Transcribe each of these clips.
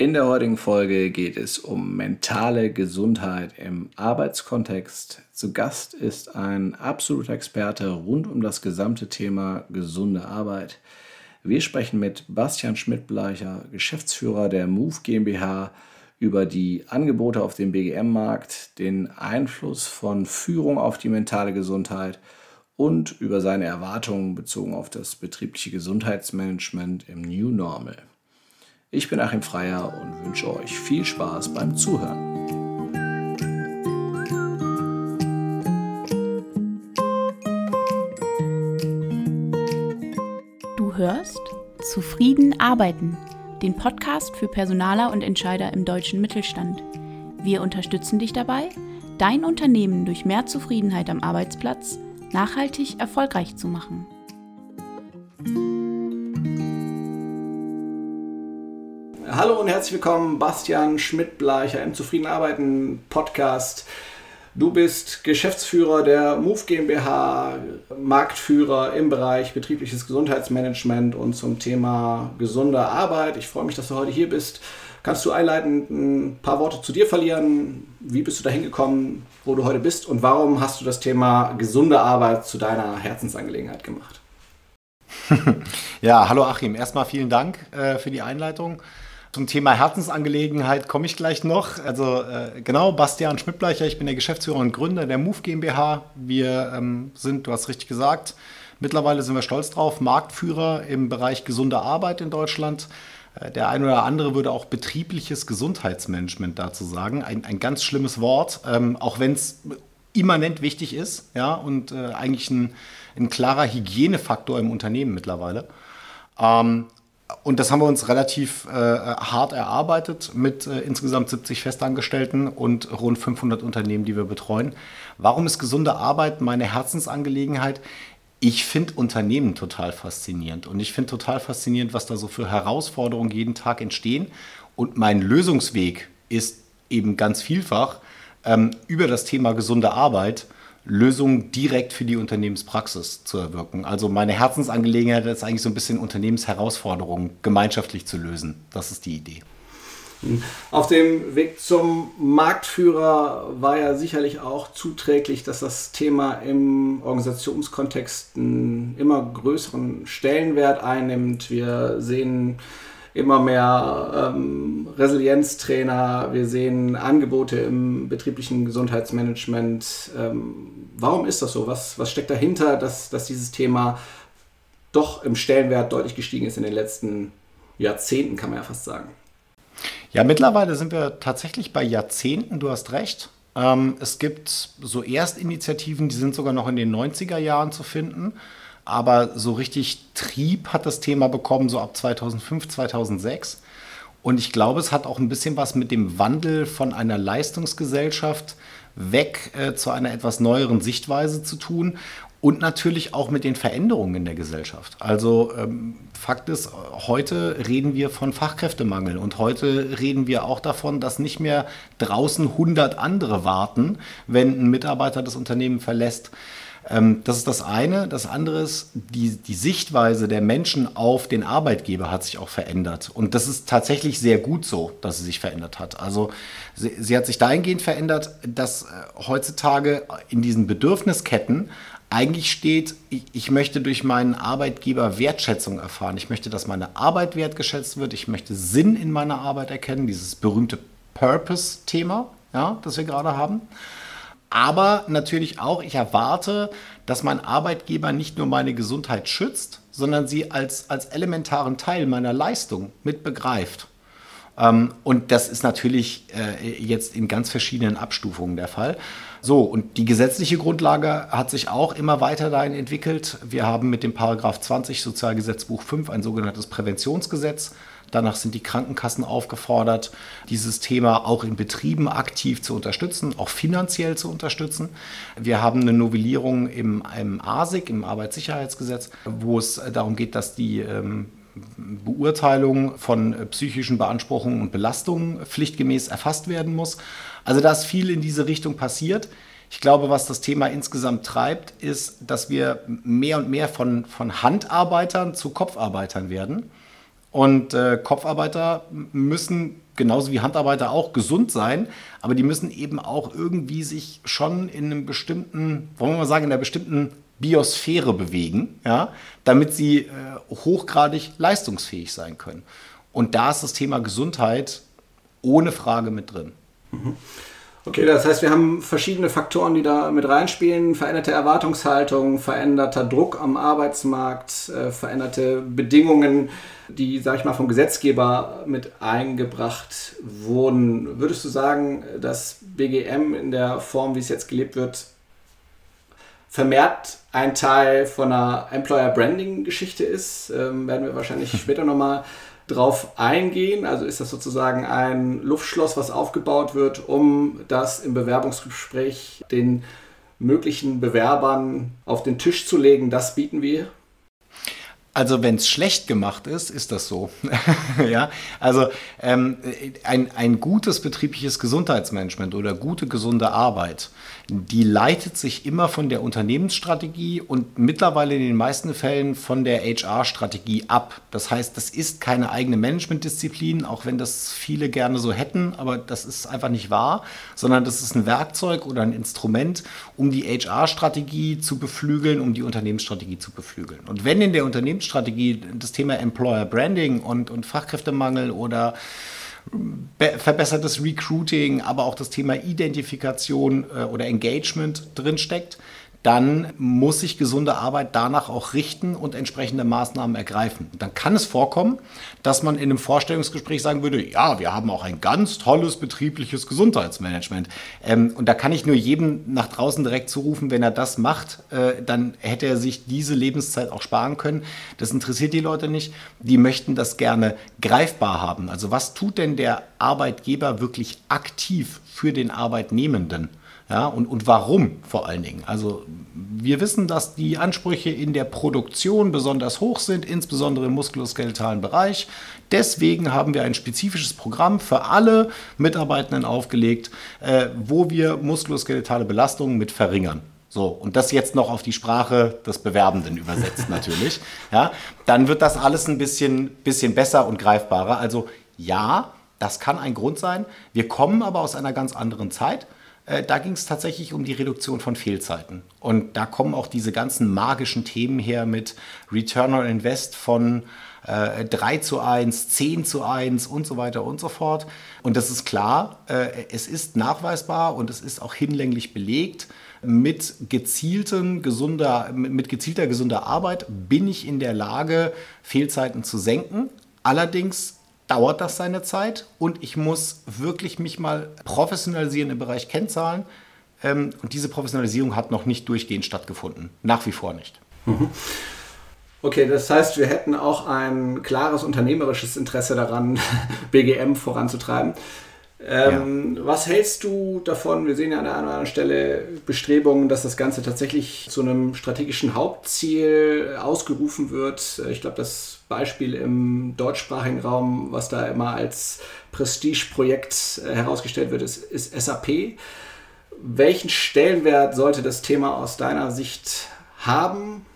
In der heutigen Folge geht es um mentale Gesundheit im Arbeitskontext. Zu Gast ist ein absoluter Experte rund um das gesamte Thema gesunde Arbeit. Wir sprechen mit Bastian Schmidt-Bleicher, Geschäftsführer der Move GmbH, über die Angebote auf dem BGM-Markt, den Einfluss von Führung auf die mentale Gesundheit und über seine Erwartungen bezogen auf das betriebliche Gesundheitsmanagement im New Normal. Ich bin Achim Freier und wünsche euch viel Spaß beim Zuhören. Du hörst Zufrieden arbeiten, den Podcast für Personaler und Entscheider im deutschen Mittelstand. Wir unterstützen dich dabei, dein Unternehmen durch mehr Zufriedenheit am Arbeitsplatz nachhaltig erfolgreich zu machen. Hallo und herzlich willkommen, Bastian Schmidt-Bleicher im Zufrieden Arbeiten Podcast. Du bist Geschäftsführer der Move GmbH, Marktführer im Bereich betriebliches Gesundheitsmanagement und zum Thema gesunde Arbeit. Ich freue mich, dass du heute hier bist. Kannst du einleitend ein paar Worte zu dir verlieren? Wie bist du dahin gekommen, wo du heute bist und warum hast du das Thema gesunde Arbeit zu deiner Herzensangelegenheit gemacht? ja, hallo Achim. Erstmal vielen Dank äh, für die Einleitung. Zum Thema Herzensangelegenheit komme ich gleich noch. Also äh, genau, Bastian Schmidtbleicher, ich bin der Geschäftsführer und Gründer der Move GmbH. Wir ähm, sind, du hast richtig gesagt, mittlerweile sind wir stolz drauf, Marktführer im Bereich gesunde Arbeit in Deutschland. Äh, der ein oder andere würde auch betriebliches Gesundheitsmanagement dazu sagen. Ein, ein ganz schlimmes Wort, ähm, auch wenn es immanent wichtig ist ja, und äh, eigentlich ein, ein klarer Hygienefaktor im Unternehmen mittlerweile. Ähm, und das haben wir uns relativ äh, hart erarbeitet mit äh, insgesamt 70 Festangestellten und rund 500 Unternehmen, die wir betreuen. Warum ist gesunde Arbeit meine Herzensangelegenheit? Ich finde Unternehmen total faszinierend und ich finde total faszinierend, was da so für Herausforderungen jeden Tag entstehen. Und mein Lösungsweg ist eben ganz vielfach ähm, über das Thema gesunde Arbeit Lösungen direkt für die Unternehmenspraxis zu erwirken. Also meine Herzensangelegenheit ist eigentlich so ein bisschen Unternehmensherausforderungen gemeinschaftlich zu lösen. Das ist die Idee. Auf dem Weg zum Marktführer war ja sicherlich auch zuträglich, dass das Thema im Organisationskontext einen immer größeren Stellenwert einnimmt. Wir sehen immer mehr ähm, Resilienztrainer, wir sehen Angebote im betrieblichen Gesundheitsmanagement. Ähm, warum ist das so? Was, was steckt dahinter, dass, dass dieses Thema doch im Stellenwert deutlich gestiegen ist in den letzten Jahrzehnten, kann man ja fast sagen? Ja, mittlerweile sind wir tatsächlich bei Jahrzehnten, du hast recht. Ähm, es gibt so Erstinitiativen, die sind sogar noch in den 90er Jahren zu finden aber so richtig Trieb hat das Thema bekommen, so ab 2005, 2006. Und ich glaube, es hat auch ein bisschen was mit dem Wandel von einer Leistungsgesellschaft weg äh, zu einer etwas neueren Sichtweise zu tun und natürlich auch mit den Veränderungen in der Gesellschaft. Also ähm, Fakt ist, heute reden wir von Fachkräftemangel und heute reden wir auch davon, dass nicht mehr draußen 100 andere warten, wenn ein Mitarbeiter das Unternehmen verlässt. Ähm, das ist das eine. Das andere ist, die, die Sichtweise der Menschen auf den Arbeitgeber hat sich auch verändert. Und das ist tatsächlich sehr gut so, dass sie sich verändert hat. Also sie, sie hat sich dahingehend verändert, dass äh, heutzutage in diesen Bedürfnisketten eigentlich steht, ich, ich, möchte durch meinen Arbeitgeber Wertschätzung erfahren. Ich möchte, dass meine Arbeit wertgeschätzt wird. Ich möchte Sinn in meiner Arbeit erkennen, dieses berühmte Purpose-Thema, ja, das wir gerade haben. Aber natürlich auch, ich erwarte, dass mein Arbeitgeber nicht nur meine Gesundheit schützt, sondern sie als, als elementaren Teil meiner Leistung mit begreift. Ähm, und das ist natürlich äh, jetzt in ganz verschiedenen Abstufungen der Fall. So, und die gesetzliche Grundlage hat sich auch immer weiter dahin entwickelt. Wir haben mit dem Paragraph 20 Sozialgesetzbuch 5 ein sogenanntes Präventionsgesetz Danach sind die Krankenkassen aufgefordert, dieses Thema auch in Betrieben aktiv zu unterstützen, auch finanziell zu unterstützen. Wir haben eine Novellierung im, im ASIC, im Arbeitssicherheitsgesetz, wo es darum geht, dass die ähm, Beurteilung von psychischen Beanspruchungen und Belastungen pflichtgemäß erfasst werden muss. Also da ist viel in diese Richtung passiert. Ich glaube, was das Thema insgesamt treibt, ist, dass wir mehr und mehr von, von Handarbeitern zu Kopfarbeitern werden. Und äh, Kopfarbeiter müssen genauso wie Handarbeiter auch gesund sein, aber die müssen eben auch irgendwie sich schon in einem bestimmten, wollen wir mal sagen, in einer bestimmten Biosphäre bewegen, ja, damit sie äh, hochgradig leistungsfähig sein können. Und da ist das Thema Gesundheit ohne Frage mit drin. Mhm. Okay, das heißt, wir haben verschiedene Faktoren, die da mit reinspielen. Veränderte Erwartungshaltung, veränderter Druck am Arbeitsmarkt, äh, veränderte Bedingungen, die, sage ich mal, vom Gesetzgeber mit eingebracht wurden. Würdest du sagen, dass BGM in der Form, wie es jetzt gelebt wird, vermehrt ein Teil von einer Employer Branding Geschichte ist? Ähm, werden wir wahrscheinlich später nochmal drauf eingehen? Also ist das sozusagen ein Luftschloss, was aufgebaut wird, um das im Bewerbungsgespräch den möglichen Bewerbern auf den Tisch zu legen? Das bieten wir. Also wenn es schlecht gemacht ist, ist das so. ja, also ähm, ein, ein gutes betriebliches Gesundheitsmanagement oder gute gesunde Arbeit die leitet sich immer von der Unternehmensstrategie und mittlerweile in den meisten Fällen von der HR-Strategie ab. Das heißt, das ist keine eigene Managementdisziplin, auch wenn das viele gerne so hätten, aber das ist einfach nicht wahr, sondern das ist ein Werkzeug oder ein Instrument, um die HR-Strategie zu beflügeln, um die Unternehmensstrategie zu beflügeln. Und wenn in der Unternehmensstrategie das Thema Employer Branding und, und Fachkräftemangel oder verbessertes Recruiting, aber auch das Thema Identifikation äh, oder Engagement drinsteckt dann muss sich gesunde Arbeit danach auch richten und entsprechende Maßnahmen ergreifen. Dann kann es vorkommen, dass man in einem Vorstellungsgespräch sagen würde, ja, wir haben auch ein ganz tolles betriebliches Gesundheitsmanagement. Ähm, und da kann ich nur jedem nach draußen direkt zurufen, wenn er das macht, äh, dann hätte er sich diese Lebenszeit auch sparen können. Das interessiert die Leute nicht. Die möchten das gerne greifbar haben. Also was tut denn der Arbeitgeber wirklich aktiv für den Arbeitnehmenden? Ja, und, und warum vor allen Dingen? Also wir wissen, dass die Ansprüche in der Produktion besonders hoch sind, insbesondere im muskuloskeletalen Bereich. Deswegen haben wir ein spezifisches Programm für alle Mitarbeitenden aufgelegt, äh, wo wir muskuloskeletale Belastungen mit verringern. So, und das jetzt noch auf die Sprache des Bewerbenden übersetzt natürlich. Ja, dann wird das alles ein bisschen, bisschen besser und greifbarer. Also ja, das kann ein Grund sein. Wir kommen aber aus einer ganz anderen Zeit. Äh, da ging es tatsächlich um die Reduktion von Fehlzeiten. Und da kommen auch diese ganzen magischen Themen her mit Return on Invest von äh, 3 zu 1, 10 zu 1 und so weiter und so fort. Und das ist klar, äh, es ist nachweisbar und es ist auch hinlänglich belegt. Mit, gezielten, gesunder, mit gezielter gesunder Arbeit bin ich in der Lage, Fehlzeiten zu senken. Allerdings dauert das seine Zeit und ich muss wirklich mich mal professionalisieren im Bereich Kennzahlen. Ähm, und diese Professionalisierung hat noch nicht durchgehend stattgefunden. Nach wie vor nicht. Mhm. Okay, das heißt, wir hätten auch ein klares unternehmerisches Interesse daran, BGM voranzutreiben. Ähm, ja. Was hältst du davon? Wir sehen ja an der einen oder anderen Stelle Bestrebungen, dass das Ganze tatsächlich zu einem strategischen Hauptziel ausgerufen wird. Ich glaube, das Beispiel im deutschsprachigen Raum, was da immer als Prestigeprojekt äh, herausgestellt wird, ist, ist SAP. Welchen Stellenwert sollte das Thema aus deiner Sicht haben?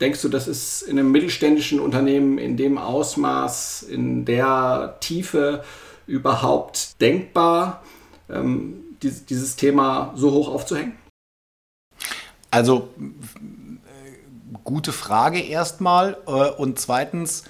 Denkst du, das ist in einem mittelständischen Unternehmen in dem Ausmaß, in der Tiefe überhaupt denkbar, ähm, dieses Thema so hoch aufzuhängen? Also gute Frage erstmal. Äh, und zweitens,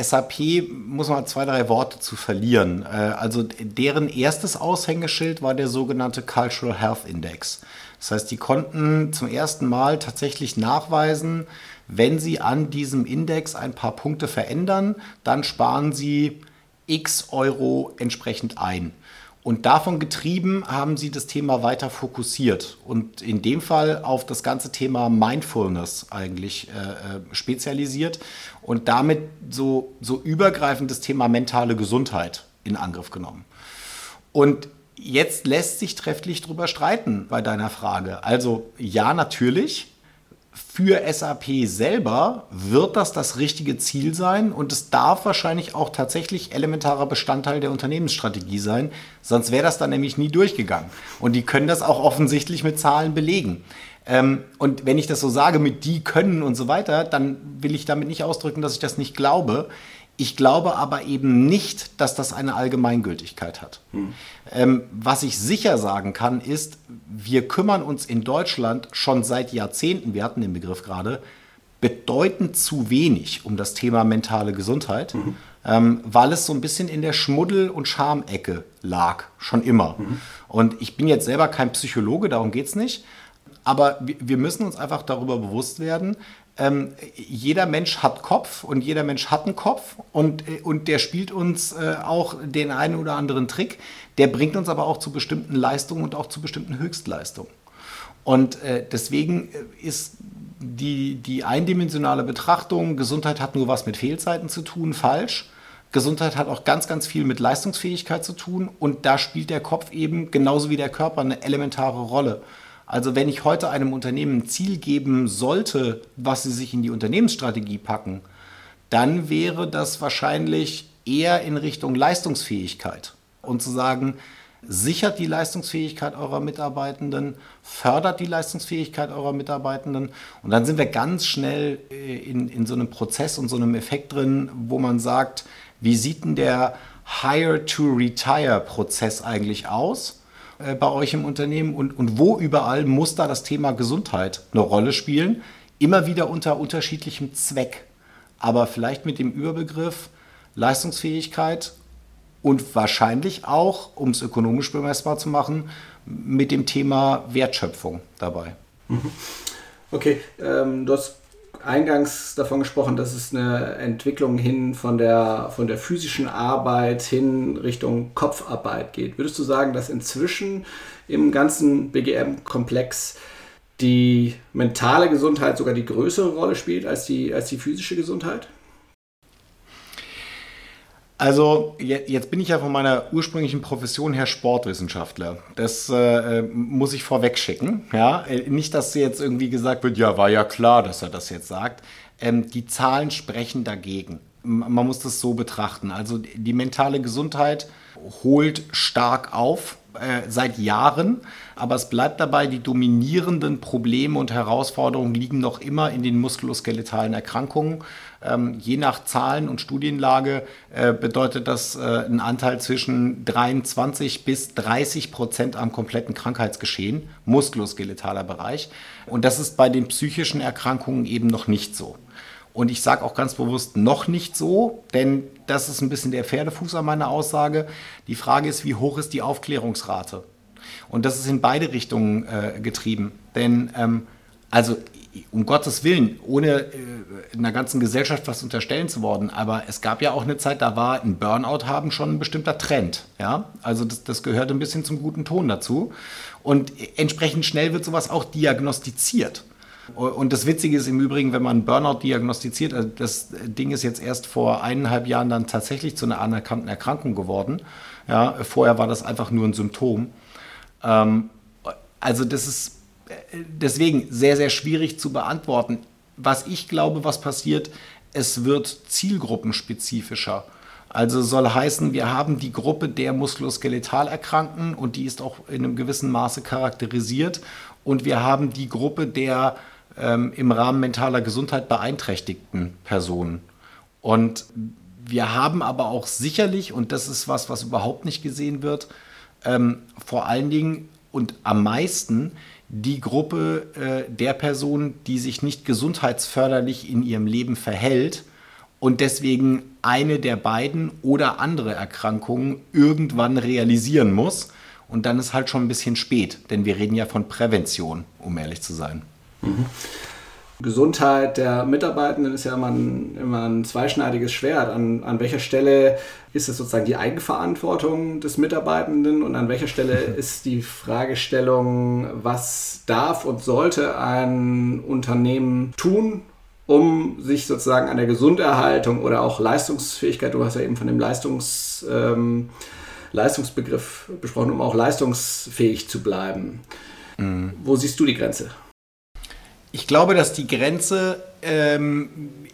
SAP muss man zwei, drei Worte zu verlieren. Äh, also deren erstes Aushängeschild war der sogenannte Cultural Health Index. Das heißt, die konnten zum ersten Mal tatsächlich nachweisen, wenn sie an diesem Index ein paar Punkte verändern, dann sparen sie x Euro entsprechend ein. Und davon getrieben haben sie das Thema weiter fokussiert und in dem Fall auf das ganze Thema Mindfulness eigentlich äh, äh, spezialisiert und damit so, so übergreifend das Thema mentale Gesundheit in Angriff genommen. Und jetzt lässt sich trefflich drüber streiten bei deiner Frage. Also ja, natürlich, für SAP selber wird das das richtige Ziel sein und es darf wahrscheinlich auch tatsächlich elementarer Bestandteil der Unternehmensstrategie sein, sonst wäre das dann nämlich nie durchgegangen. Und die können das auch offensichtlich mit Zahlen belegen. Ähm, und wenn ich das so sage mit die können und so weiter, dann will ich damit nicht ausdrücken, dass ich das nicht glaube. Ich glaube aber eben nicht, dass das eine Allgemeingültigkeit hat. Hm. Ähm, was ich sicher sagen kann, ist, wir kümmern uns in Deutschland schon seit Jahrzehnten, wir hatten den Begriff gerade, bedeutend zu wenig um das Thema mentale Gesundheit, mhm. ähm, weil es so ein bisschen in der Schmuddel- und Schamecke lag, schon immer. Mhm. Und ich bin jetzt selber kein Psychologe, darum geht es nicht. Aber wir müssen uns einfach darüber bewusst werden, ähm, jeder Mensch hat Kopf und jeder Mensch hat einen Kopf und, äh, und der spielt uns äh, auch den einen oder anderen Trick. Der bringt uns aber auch zu bestimmten Leistungen und auch zu bestimmten Höchstleistungen. Und äh, deswegen äh, ist die, die eindimensionale Betrachtung, Gesundheit hat nur was mit Fehlzeiten zu tun, falsch. Gesundheit hat auch ganz, ganz viel mit Leistungsfähigkeit zu tun und da spielt der Kopf eben genauso wie der Körper eine elementare Rolle. Also wenn ich heute einem Unternehmen ein Ziel geben sollte, was sie sich in die Unternehmensstrategie packen, dann wäre das wahrscheinlich eher in Richtung Leistungsfähigkeit und zu sagen, sichert die Leistungsfähigkeit eurer Mitarbeitenden, fördert die Leistungsfähigkeit eurer Mitarbeitenden und dann sind wir ganz schnell äh, in, in so einem Prozess und so einem Effekt drin, wo man sagt, wie sieht denn der Hire-to-Retire-Prozess eigentlich aus? Äh, bei euch im Unternehmen und, und wo überall muss da das Thema Gesundheit eine Rolle spielen? Immer wieder unter unterschiedlichem Zweck, aber vielleicht mit dem Überbegriff Leistungsfähigkeit und wahrscheinlich auch, um es ökonomisch bemessbar zu machen, mit dem Thema Wertschöpfung dabei. Mhm. Okay, ähm, du hast eingangs davon gesprochen, dass es eine Entwicklung hin von der, von der physischen Arbeit hin Richtung Kopfarbeit geht. Würdest du sagen, dass inzwischen im ganzen BGM-Komplex die mentale Gesundheit sogar die größere Rolle spielt als die, als die physische Gesundheit? Also jetzt bin ich ja von meiner ursprünglichen Profession her Sportwissenschaftler. Das äh, muss ich vorweg schicken. Ja? Äh, nicht, dass jetzt irgendwie gesagt wird, ja, war ja klar, dass er das jetzt sagt. Ähm, die Zahlen sprechen dagegen. Man muss das so betrachten. Also die mentale Gesundheit holt stark auf äh, seit Jahren, aber es bleibt dabei, die dominierenden Probleme und Herausforderungen liegen noch immer in den muskuloskeletalen Erkrankungen. Ähm, je nach Zahlen und Studienlage äh, bedeutet das äh, ein Anteil zwischen 23 bis 30 Prozent am kompletten Krankheitsgeschehen, muskuloskelettaler Bereich. Und das ist bei den psychischen Erkrankungen eben noch nicht so. Und ich sage auch ganz bewusst noch nicht so, denn das ist ein bisschen der Pferdefuß an meiner Aussage. Die Frage ist, wie hoch ist die Aufklärungsrate? Und das ist in beide Richtungen äh, getrieben. Denn, ähm, also um Gottes Willen, ohne äh, einer ganzen Gesellschaft was unterstellen zu wollen, aber es gab ja auch eine Zeit, da war ein Burnout haben schon ein bestimmter Trend. Ja? Also das, das gehört ein bisschen zum guten Ton dazu. Und entsprechend schnell wird sowas auch diagnostiziert. Und das Witzige ist im Übrigen, wenn man Burnout diagnostiziert, also das Ding ist jetzt erst vor eineinhalb Jahren dann tatsächlich zu einer anerkannten Erkrankung geworden. Ja, vorher war das einfach nur ein Symptom. Ähm, also das ist deswegen sehr, sehr schwierig zu beantworten. Was ich glaube, was passiert, es wird zielgruppenspezifischer. Also soll heißen, wir haben die Gruppe der muskuloskeletal Erkrankten und die ist auch in einem gewissen Maße charakterisiert. Und wir haben die Gruppe der ähm, im Rahmen mentaler Gesundheit beeinträchtigten Personen. Und wir haben aber auch sicherlich, und das ist was, was überhaupt nicht gesehen wird, ähm, vor allen Dingen und am meisten die Gruppe äh, der Personen, die sich nicht gesundheitsförderlich in ihrem Leben verhält und deswegen eine der beiden oder andere Erkrankungen irgendwann realisieren muss. Und dann ist halt schon ein bisschen spät, denn wir reden ja von Prävention, um ehrlich zu sein. Mhm. Gesundheit der Mitarbeitenden ist ja immer ein, immer ein zweischneidiges Schwert. An, an welcher Stelle ist es sozusagen die Eigenverantwortung des Mitarbeitenden und an welcher Stelle ist die Fragestellung, was darf und sollte ein Unternehmen tun, um sich sozusagen an der Gesunderhaltung oder auch Leistungsfähigkeit, du hast ja eben von dem Leistungs, ähm, Leistungsbegriff besprochen, um auch leistungsfähig zu bleiben. Mhm. Wo siehst du die Grenze? Ich glaube, dass die Grenze ähm,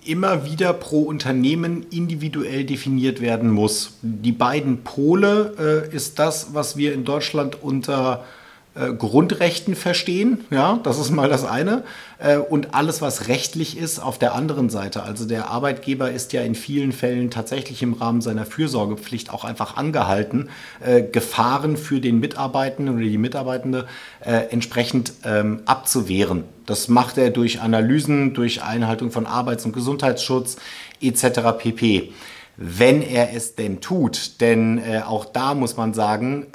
immer wieder pro Unternehmen individuell definiert werden muss. Die beiden Pole äh, ist das, was wir in Deutschland unter äh, Grundrechten verstehen. Ja, das ist mal das eine. Äh, und alles, was rechtlich ist, auf der anderen Seite. Also der Arbeitgeber ist ja in vielen Fällen tatsächlich im Rahmen seiner Fürsorgepflicht auch einfach angehalten, äh, Gefahren für den Mitarbeitenden oder die Mitarbeitende äh, entsprechend ähm, abzuwehren. Das macht er durch Analysen, durch Einhaltung von Arbeits- und Gesundheitsschutz etc. pp wenn er es denn tut. Denn äh, auch da muss man sagen,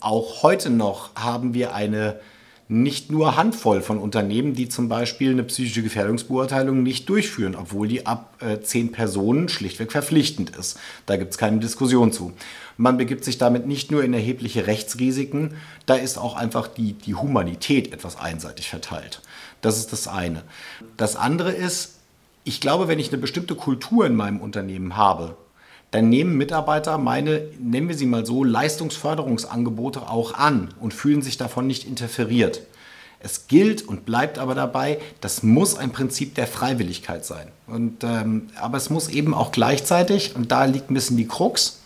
auch heute noch haben wir eine nicht nur Handvoll von Unternehmen, die zum Beispiel eine psychische Gefährdungsbeurteilung nicht durchführen, obwohl die ab äh, zehn Personen schlichtweg verpflichtend ist. Da gibt es keine Diskussion zu. Man begibt sich damit nicht nur in erhebliche Rechtsrisiken, da ist auch einfach die, die Humanität etwas einseitig verteilt. Das ist das eine. Das andere ist, ich glaube, wenn ich eine bestimmte Kultur in meinem Unternehmen habe, dann nehmen Mitarbeiter meine, nennen wir sie mal so, Leistungsförderungsangebote auch an und fühlen sich davon nicht interferiert. Es gilt und bleibt aber dabei, das muss ein Prinzip der Freiwilligkeit sein. Und, ähm, aber es muss eben auch gleichzeitig, und da liegt ein bisschen die Krux,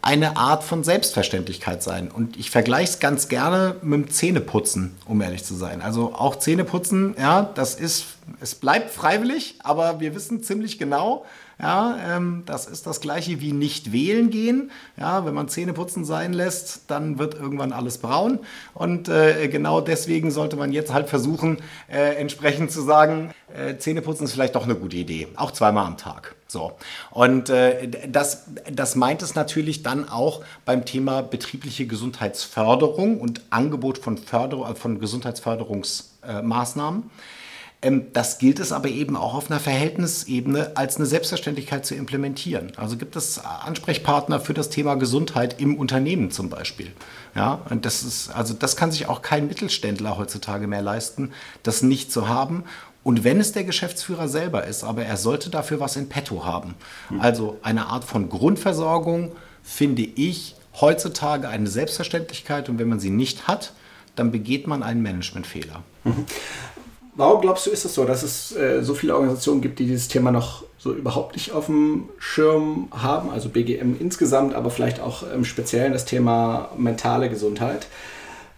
eine Art von Selbstverständlichkeit sein. Und ich vergleiche es ganz gerne mit dem Zähneputzen, um ehrlich zu sein. Also auch Zähneputzen, ja, das ist, es bleibt freiwillig, aber wir wissen ziemlich genau, ja, ähm, das ist das gleiche wie nicht wählen gehen. Ja, wenn man Zähneputzen sein lässt, dann wird irgendwann alles braun. Und äh, genau deswegen sollte man jetzt halt versuchen, äh, entsprechend zu sagen, äh, Zähneputzen ist vielleicht doch eine gute Idee. Auch zweimal am Tag. So. Und äh, das, das meint es natürlich dann auch beim Thema betriebliche Gesundheitsförderung und Angebot von, Förder von Gesundheitsförderungsmaßnahmen. Ähm, das gilt es aber eben auch auf einer Verhältnisebene als eine Selbstverständlichkeit zu implementieren. Also gibt es Ansprechpartner für das Thema Gesundheit im Unternehmen zum Beispiel. Ja, und das ist, also das kann sich auch kein Mittelständler heutzutage mehr leisten, das nicht zu haben. Und wenn es der Geschäftsführer selber ist, aber er sollte dafür was in petto haben. Hm. Also eine Art von Grundversorgung finde ich heutzutage eine Selbstverständlichkeit und wenn man sie nicht hat, dann begeht man einen Managementfehler. Warum glaubst du, ist es so, dass es äh, so viele Organisationen gibt, die dieses Thema noch so überhaupt nicht auf dem Schirm haben? Also BGM insgesamt, aber vielleicht auch im Speziellen das Thema mentale Gesundheit.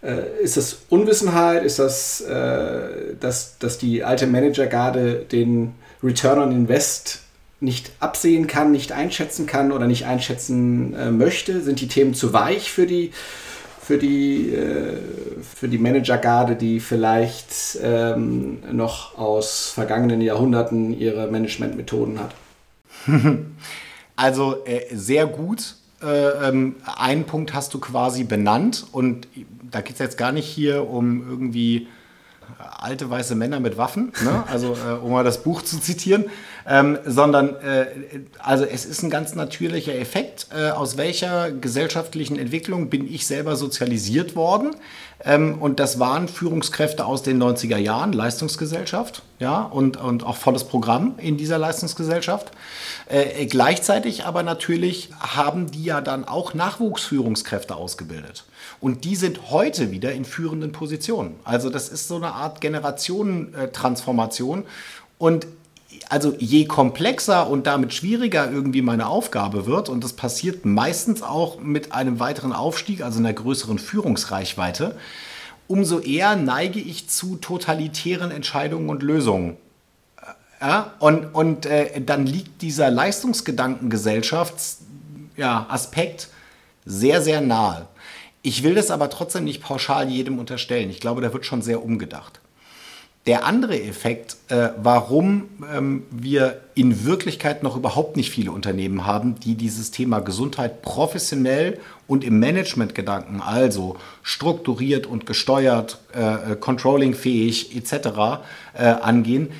Äh, ist das Unwissenheit? Ist das, äh, dass, dass die alte Managergarde den Return on Invest nicht absehen kann, nicht einschätzen kann oder nicht einschätzen äh, möchte? Sind die Themen zu weich für die für die, äh, für die Managergarde, die vielleicht ähm, noch aus vergangenen Jahrhunderten ihre Managementmethoden hat? Also äh, sehr gut. Äh, ähm, einen Punkt hast du quasi benannt und da geht es jetzt gar nicht hier um irgendwie alte weiße Männer mit Waffen, ne? also äh, um mal das Buch zu zitieren, ähm, sondern äh, also es ist ein ganz natürlicher Effekt, äh, aus welcher gesellschaftlichen Entwicklung bin ich selber sozialisiert worden. Ähm, und das waren Führungskräfte aus den 90er Jahren, Leistungsgesellschaft, ja, und, und auch volles Programm in dieser Leistungsgesellschaft. Äh, gleichzeitig aber natürlich haben die ja dann auch Nachwuchsführungskräfte ausgebildet. Und die sind heute wieder in führenden Positionen. Also das ist so eine Art Generationentransformation. Und also je komplexer und damit schwieriger irgendwie meine Aufgabe wird, und das passiert meistens auch mit einem weiteren Aufstieg, also einer größeren Führungsreichweite, umso eher neige ich zu totalitären Entscheidungen und Lösungen. Ja, und und äh, dann liegt dieser Leistungsgedankengesellschaftsaspekt ja, sehr, sehr nahe. Ich will das aber trotzdem nicht pauschal jedem unterstellen. Ich glaube, da wird schon sehr umgedacht. Der andere Effekt, äh, warum ähm, wir in Wirklichkeit noch überhaupt nicht viele Unternehmen haben, die dieses Thema Gesundheit professionell und im Managementgedanken, also strukturiert und gesteuert, äh, äh controllingfähig etc. Äh, angehen,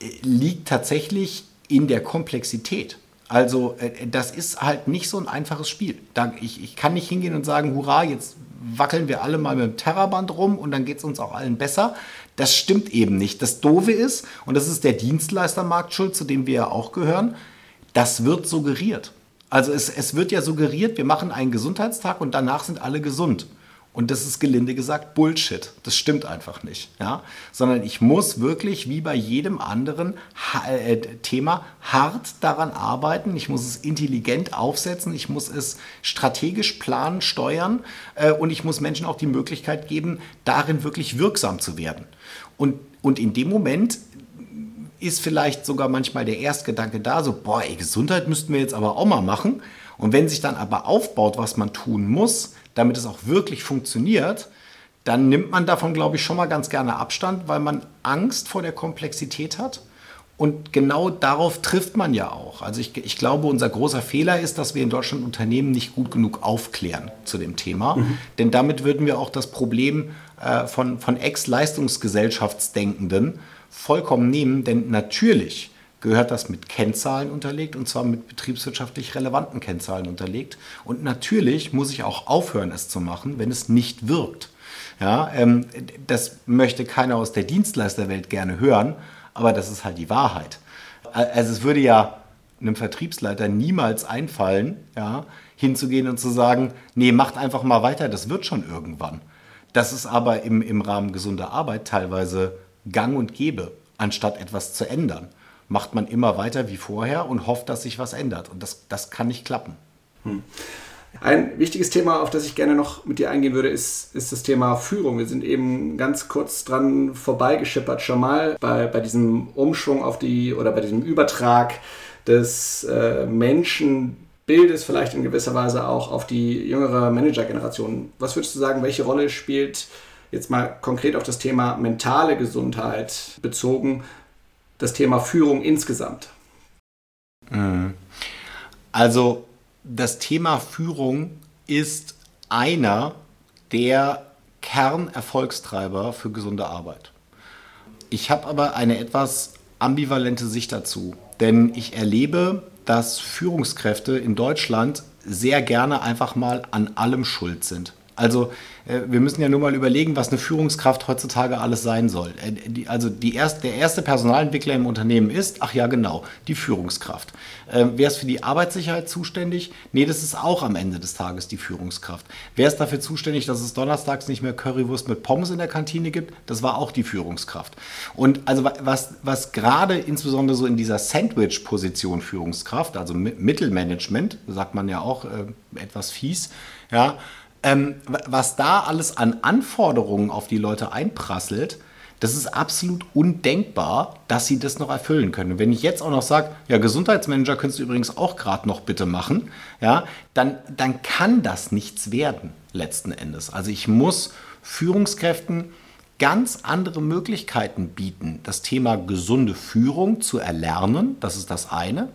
äh, liegt tatsächlich in der Komplexität. Also äh, das ist halt nicht so ein einfaches Spiel. ich, ich kann nicht hingehen und sagen, hurra, jetzt wackeln wir alle mal mit dem Terraband rum und dann geht es uns auch allen besser. Das stimmt eben nicht. Das Doofe ist, und das ist der Dienstleistermarkt schuld, zu dem wir ja auch gehören, das wird suggeriert. Also es, es wird ja suggeriert, wir machen einen Gesundheitstag und danach sind alle gesund. Und das ist gelinde gesagt Bullshit. Das stimmt einfach nicht. Ja? Sondern ich muss wirklich wie bei jedem anderen äh, Thema hart daran arbeiten. Ich muss es intelligent aufsetzen. Ich muss es strategisch planen, steuern. Äh, und ich muss Menschen auch die Möglichkeit geben, darin wirklich wirksam zu werden. Und, und in dem Moment ist vielleicht sogar manchmal der Erstgedanke da, so, boah, ey, Gesundheit müssten wir jetzt aber auch mal machen. Und wenn sich dann aber aufbaut, was man tun muss, damit es auch wirklich funktioniert, dann nimmt man davon, glaube ich, schon mal ganz gerne Abstand, weil man Angst vor der Komplexität hat. Und genau darauf trifft man ja auch. Also ich, ich glaube, unser großer Fehler ist, dass wir in Deutschland Unternehmen nicht gut genug aufklären zu dem Thema. Mhm. Denn damit würden wir auch das Problem äh, von, von Ex-Leistungsgesellschaftsdenkenden vollkommen nehmen. Denn natürlich gehört das mit Kennzahlen unterlegt und zwar mit betriebswirtschaftlich relevanten Kennzahlen unterlegt. Und natürlich muss ich auch aufhören, es zu machen, wenn es nicht wirkt. Ja, ähm, das möchte keiner aus der Dienstleisterwelt gerne hören, aber das ist halt die Wahrheit. Also es würde ja einem Vertriebsleiter niemals einfallen, ja, hinzugehen und zu sagen, nee, macht einfach mal weiter, das wird schon irgendwann. Das ist aber im, im Rahmen gesunder Arbeit teilweise gang und gäbe, anstatt etwas zu ändern macht man immer weiter wie vorher und hofft, dass sich was ändert. Und das, das kann nicht klappen. Hm. Ein wichtiges Thema, auf das ich gerne noch mit dir eingehen würde, ist, ist das Thema Führung. Wir sind eben ganz kurz dran vorbeigeschippert schon mal bei, bei diesem Umschwung auf die oder bei diesem Übertrag des äh, Menschenbildes vielleicht in gewisser Weise auch auf die jüngere Managergeneration. Was würdest du sagen, welche Rolle spielt jetzt mal konkret auf das Thema mentale Gesundheit bezogen das Thema Führung insgesamt? Mhm. Also das Thema Führung ist einer der Kernerfolgstreiber für gesunde Arbeit. Ich habe aber eine etwas ambivalente Sicht dazu, denn ich erlebe, dass Führungskräfte in Deutschland sehr gerne einfach mal an allem schuld sind. Also äh, wir müssen ja nur mal überlegen, was eine Führungskraft heutzutage alles sein soll. Äh, also die erst, der erste Personalentwickler im Unternehmen ist, ach ja genau, die Führungskraft. Ähm, wer ist für die Arbeitssicherheit zuständig? Nee, das ist auch am Ende des Tages die Führungskraft. Wer ist dafür zuständig, dass es donnerstags nicht mehr Currywurst mit Pommes in der Kantine gibt? Das war auch die Führungskraft. Und also was, was gerade insbesondere so in dieser Sandwich-Position Führungskraft, also Mittelmanagement, sagt man ja auch äh, etwas fies, ja, ähm, was da alles an Anforderungen auf die Leute einprasselt, das ist absolut undenkbar, dass sie das noch erfüllen können. Und wenn ich jetzt auch noch sage, ja, Gesundheitsmanager könntest du übrigens auch gerade noch bitte machen, ja, dann, dann kann das nichts werden, letzten Endes. Also ich muss Führungskräften ganz andere Möglichkeiten bieten, das Thema gesunde Führung zu erlernen, das ist das eine,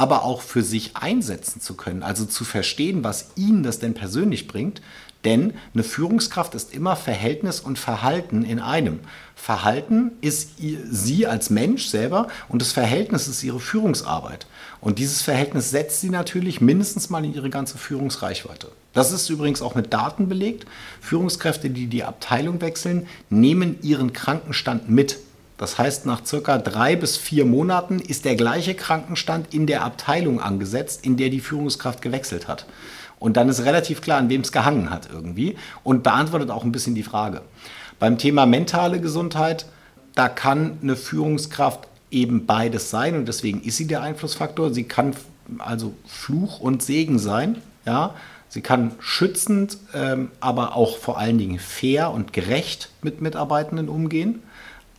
aber auch für sich einsetzen zu können, also zu verstehen, was ihnen das denn persönlich bringt. Denn eine Führungskraft ist immer Verhältnis und Verhalten in einem. Verhalten ist sie als Mensch selber und das Verhältnis ist ihre Führungsarbeit. Und dieses Verhältnis setzt sie natürlich mindestens mal in ihre ganze Führungsreichweite. Das ist übrigens auch mit Daten belegt. Führungskräfte, die die Abteilung wechseln, nehmen ihren Krankenstand mit. Das heißt, nach circa drei bis vier Monaten ist der gleiche Krankenstand in der Abteilung angesetzt, in der die Führungskraft gewechselt hat. Und dann ist relativ klar, an wem es gehangen hat irgendwie und beantwortet auch ein bisschen die Frage. Beim Thema mentale Gesundheit, da kann eine Führungskraft eben beides sein und deswegen ist sie der Einflussfaktor. Sie kann also Fluch und Segen sein, ja. Sie kann schützend, ähm, aber auch vor allen Dingen fair und gerecht mit Mitarbeitenden umgehen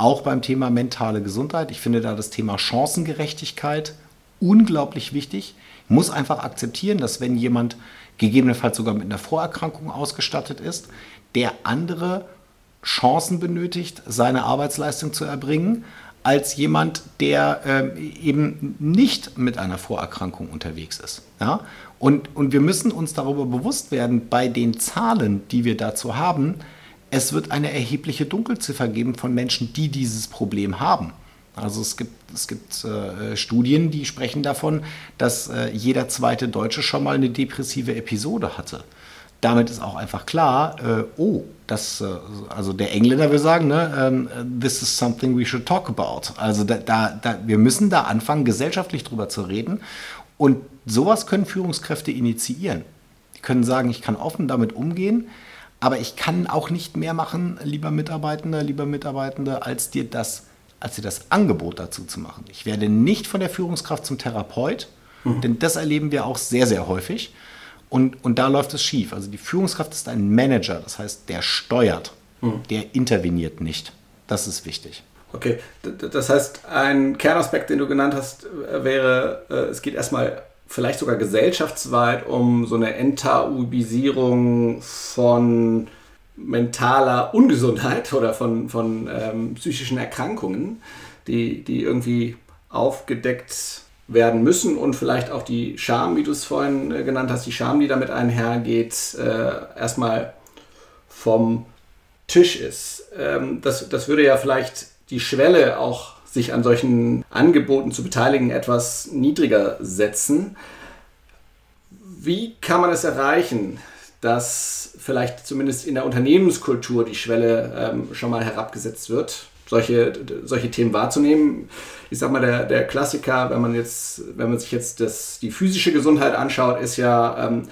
auch beim Thema mentale Gesundheit. Ich finde da das Thema Chancengerechtigkeit unglaublich wichtig. Ich muss einfach akzeptieren, dass wenn jemand gegebenenfalls sogar mit einer Vorerkrankung ausgestattet ist, der andere Chancen benötigt, seine Arbeitsleistung zu erbringen, als jemand, der äh, eben nicht mit einer Vorerkrankung unterwegs ist. Ja? Und, und wir müssen uns darüber bewusst werden, bei den Zahlen, die wir dazu haben, es wird eine erhebliche Dunkelziffer geben von Menschen, die dieses Problem haben. Also es gibt, es gibt äh, Studien, die sprechen davon, dass äh, jeder zweite Deutsche schon mal eine depressive Episode hatte. Damit ist auch einfach klar, äh, oh, das, äh, also der Engländer will sagen, ne, ähm, this is something we should talk about. Also da, da, da, wir müssen da anfangen, gesellschaftlich drüber zu reden. Und sowas können Führungskräfte initiieren. Die können sagen, ich kann offen damit umgehen aber ich kann auch nicht mehr machen, lieber Mitarbeitender, lieber Mitarbeitende, als dir das, als dir das Angebot dazu zu machen. Ich werde nicht von der Führungskraft zum Therapeut, mhm. denn das erleben wir auch sehr, sehr häufig. Und, und da läuft es schief. Also die Führungskraft ist ein Manager, das heißt, der steuert, mhm. der interveniert nicht. Das ist wichtig. Okay, das heißt, ein Kernaspekt, den du genannt hast, äh, wäre, äh, es geht erstmal vielleicht sogar gesellschaftsweit um so eine Enttabuisierung von mentaler Ungesundheit oder von, von ähm, psychischen Erkrankungen, die, die irgendwie aufgedeckt werden müssen und vielleicht auch die Scham, wie du es vorhin äh, genannt hast, die Scham, die damit einhergeht, äh, erstmal vom Tisch ist. Ähm, das, das würde ja vielleicht die Schwelle auch sich an solchen Angeboten zu beteiligen, etwas niedriger setzen. Wie kann man es erreichen, dass vielleicht zumindest in der Unternehmenskultur die Schwelle ähm, schon mal herabgesetzt wird, solche, solche Themen wahrzunehmen? Ich sag mal, der, der Klassiker, wenn man jetzt, wenn man sich jetzt das, die physische Gesundheit anschaut, ist ja, ähm,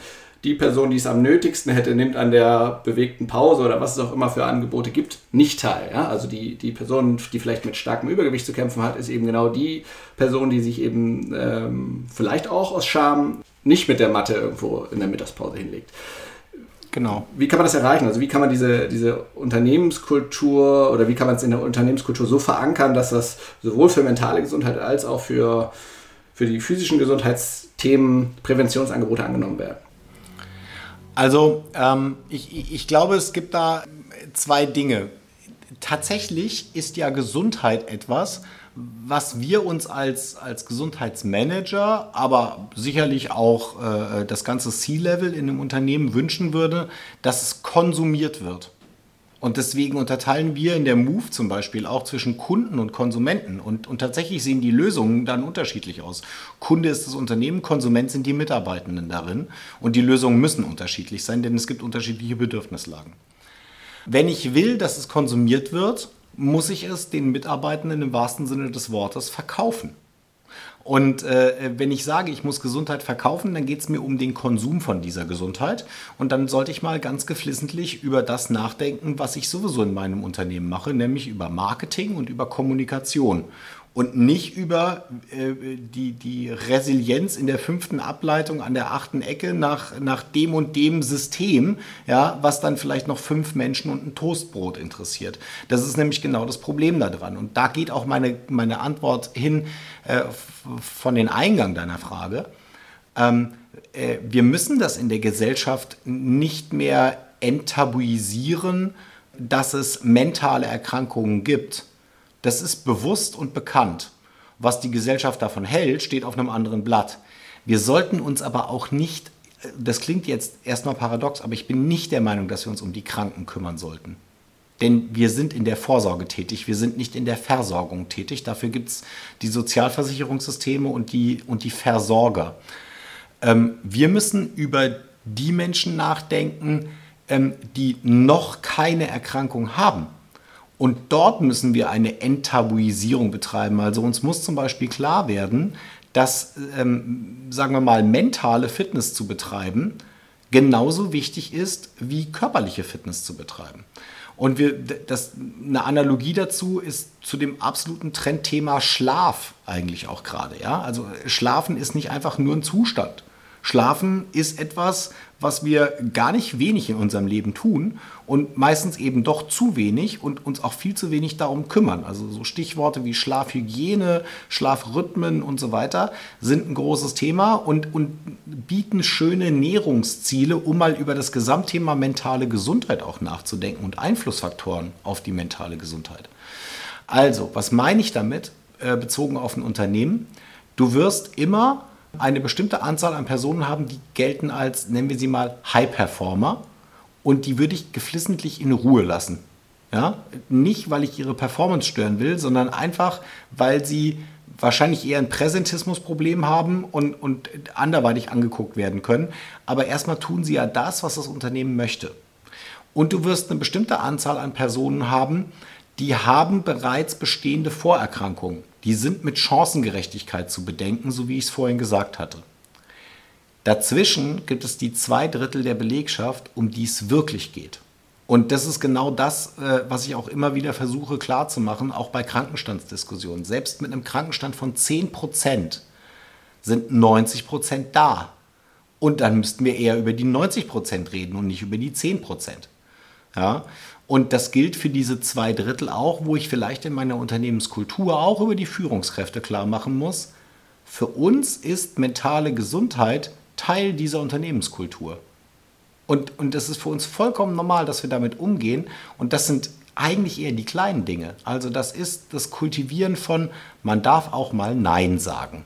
die Person, die es am nötigsten hätte, nimmt an der bewegten Pause oder was es auch immer für Angebote gibt, nicht teil. Ja? Also die, die Person, die vielleicht mit starkem Übergewicht zu kämpfen hat, ist eben genau die Person, die sich eben ähm, vielleicht auch aus Scham nicht mit der Matte irgendwo in der Mittagspause hinlegt. Genau. Wie kann man das erreichen? Also wie kann man diese, diese Unternehmenskultur oder wie kann man es in der Unternehmenskultur so verankern, dass das sowohl für mentale Gesundheit als auch für, für die physischen Gesundheitsthemen Präventionsangebote angenommen werden? Also ähm, ich, ich glaube, es gibt da zwei Dinge. Tatsächlich ist ja Gesundheit etwas, was wir uns als, als Gesundheitsmanager, aber sicherlich auch äh, das ganze C-Level in einem Unternehmen wünschen würde, dass es konsumiert wird. Und deswegen unterteilen wir in der Move zum Beispiel auch zwischen Kunden und Konsumenten. Und, und tatsächlich sehen die Lösungen dann unterschiedlich aus. Kunde ist das Unternehmen, Konsument sind die Mitarbeitenden darin. Und die Lösungen müssen unterschiedlich sein, denn es gibt unterschiedliche Bedürfnislagen. Wenn ich will, dass es konsumiert wird, muss ich es den Mitarbeitenden im wahrsten Sinne des Wortes verkaufen. Und äh, wenn ich sage, ich muss Gesundheit verkaufen, dann geht es mir um den Konsum von dieser Gesundheit. Und dann sollte ich mal ganz geflissentlich über das nachdenken, was ich sowieso in meinem Unternehmen mache, nämlich über Marketing und über Kommunikation und nicht über äh, die, die Resilienz in der fünften Ableitung an der achten Ecke nach, nach dem und dem System, ja, was dann vielleicht noch fünf Menschen und ein Toastbrot interessiert. Das ist nämlich genau das Problem daran. Und da geht auch meine, meine Antwort hin äh, von den Eingang deiner Frage. Ähm, äh, wir müssen das in der Gesellschaft nicht mehr enttabuisieren, dass es mentale Erkrankungen gibt das ist bewusst und bekannt. Was die Gesellschaft davon hält, steht auf einem anderen Blatt. Wir sollten uns aber auch nicht, das klingt jetzt erstmal paradox, aber ich bin nicht der Meinung, dass wir uns um die Kranken kümmern sollten. Denn wir sind in der Vorsorge tätig, wir sind nicht in der Versorgung tätig. Dafür gibt es die Sozialversicherungssysteme und die, und die Versorger. Ähm, wir müssen über die Menschen nachdenken, ähm, die noch keine Erkrankung haben. Und dort müssen wir eine Enttabuisierung betreiben. Also uns muss zum Beispiel klar werden, dass, ähm, sagen wir mal, mentale Fitness zu betreiben genauso wichtig ist wie körperliche Fitness zu betreiben. Und wir, das, eine Analogie dazu ist zu dem absoluten Trendthema Schlaf eigentlich auch gerade. Ja? Also Schlafen ist nicht einfach nur ein Zustand. Schlafen ist etwas, was wir gar nicht wenig in unserem Leben tun und meistens eben doch zu wenig und uns auch viel zu wenig darum kümmern. Also so Stichworte wie Schlafhygiene, Schlafrhythmen und so weiter sind ein großes Thema und, und bieten schöne Nährungsziele, um mal über das Gesamtthema mentale Gesundheit auch nachzudenken und Einflussfaktoren auf die mentale Gesundheit. Also, was meine ich damit, äh, bezogen auf ein Unternehmen? Du wirst immer eine bestimmte Anzahl an Personen haben, die gelten als, nennen wir sie mal, High-Performer. Und die würde ich geflissentlich in Ruhe lassen. Ja? Nicht, weil ich ihre Performance stören will, sondern einfach, weil sie wahrscheinlich eher ein Präsentismusproblem haben und, und anderweitig angeguckt werden können. Aber erstmal tun sie ja das, was das Unternehmen möchte. Und du wirst eine bestimmte Anzahl an Personen haben, die haben bereits bestehende Vorerkrankungen. Die sind mit Chancengerechtigkeit zu bedenken, so wie ich es vorhin gesagt hatte. Dazwischen gibt es die zwei Drittel der Belegschaft, um die es wirklich geht. Und das ist genau das, äh, was ich auch immer wieder versuche klarzumachen, auch bei Krankenstandsdiskussionen. Selbst mit einem Krankenstand von 10 Prozent sind 90 Prozent da. Und dann müssten wir eher über die 90 Prozent reden und nicht über die 10 Prozent. Ja? Und das gilt für diese zwei Drittel auch, wo ich vielleicht in meiner Unternehmenskultur auch über die Führungskräfte klar machen muss. Für uns ist mentale Gesundheit Teil dieser Unternehmenskultur. Und, und das ist für uns vollkommen normal, dass wir damit umgehen. Und das sind eigentlich eher die kleinen Dinge. Also das ist das Kultivieren von, man darf auch mal Nein sagen.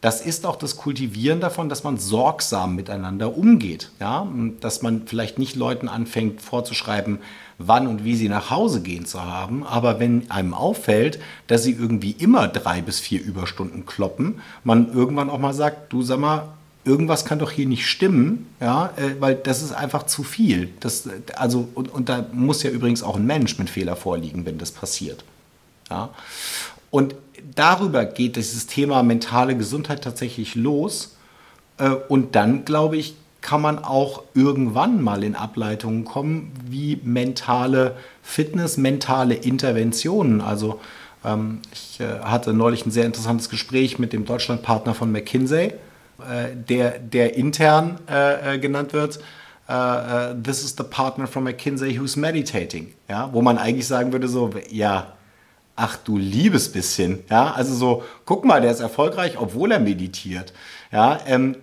Das ist auch das Kultivieren davon, dass man sorgsam miteinander umgeht. Ja? Dass man vielleicht nicht Leuten anfängt vorzuschreiben, wann und wie sie nach Hause gehen zu haben. Aber wenn einem auffällt, dass sie irgendwie immer drei bis vier Überstunden kloppen, man irgendwann auch mal sagt, du sag mal, irgendwas kann doch hier nicht stimmen, ja, äh, weil das ist einfach zu viel. Das, also, und, und da muss ja übrigens auch ein Mensch mit Fehler vorliegen, wenn das passiert. Ja. Und darüber geht dieses Thema mentale Gesundheit tatsächlich los. Äh, und dann, glaube ich, kann man auch irgendwann mal in Ableitungen kommen, wie mentale Fitness, mentale Interventionen. Also ähm, ich äh, hatte neulich ein sehr interessantes Gespräch mit dem Deutschlandpartner von McKinsey äh, der, der intern äh, äh genannt wird. Uh, this is the partner from McKinsey who's meditating. Ja, wo man eigentlich sagen würde so, ja, ach du liebes bisschen. Ja, also so, guck mal, der ist erfolgreich, obwohl er meditiert. Ja, ähm,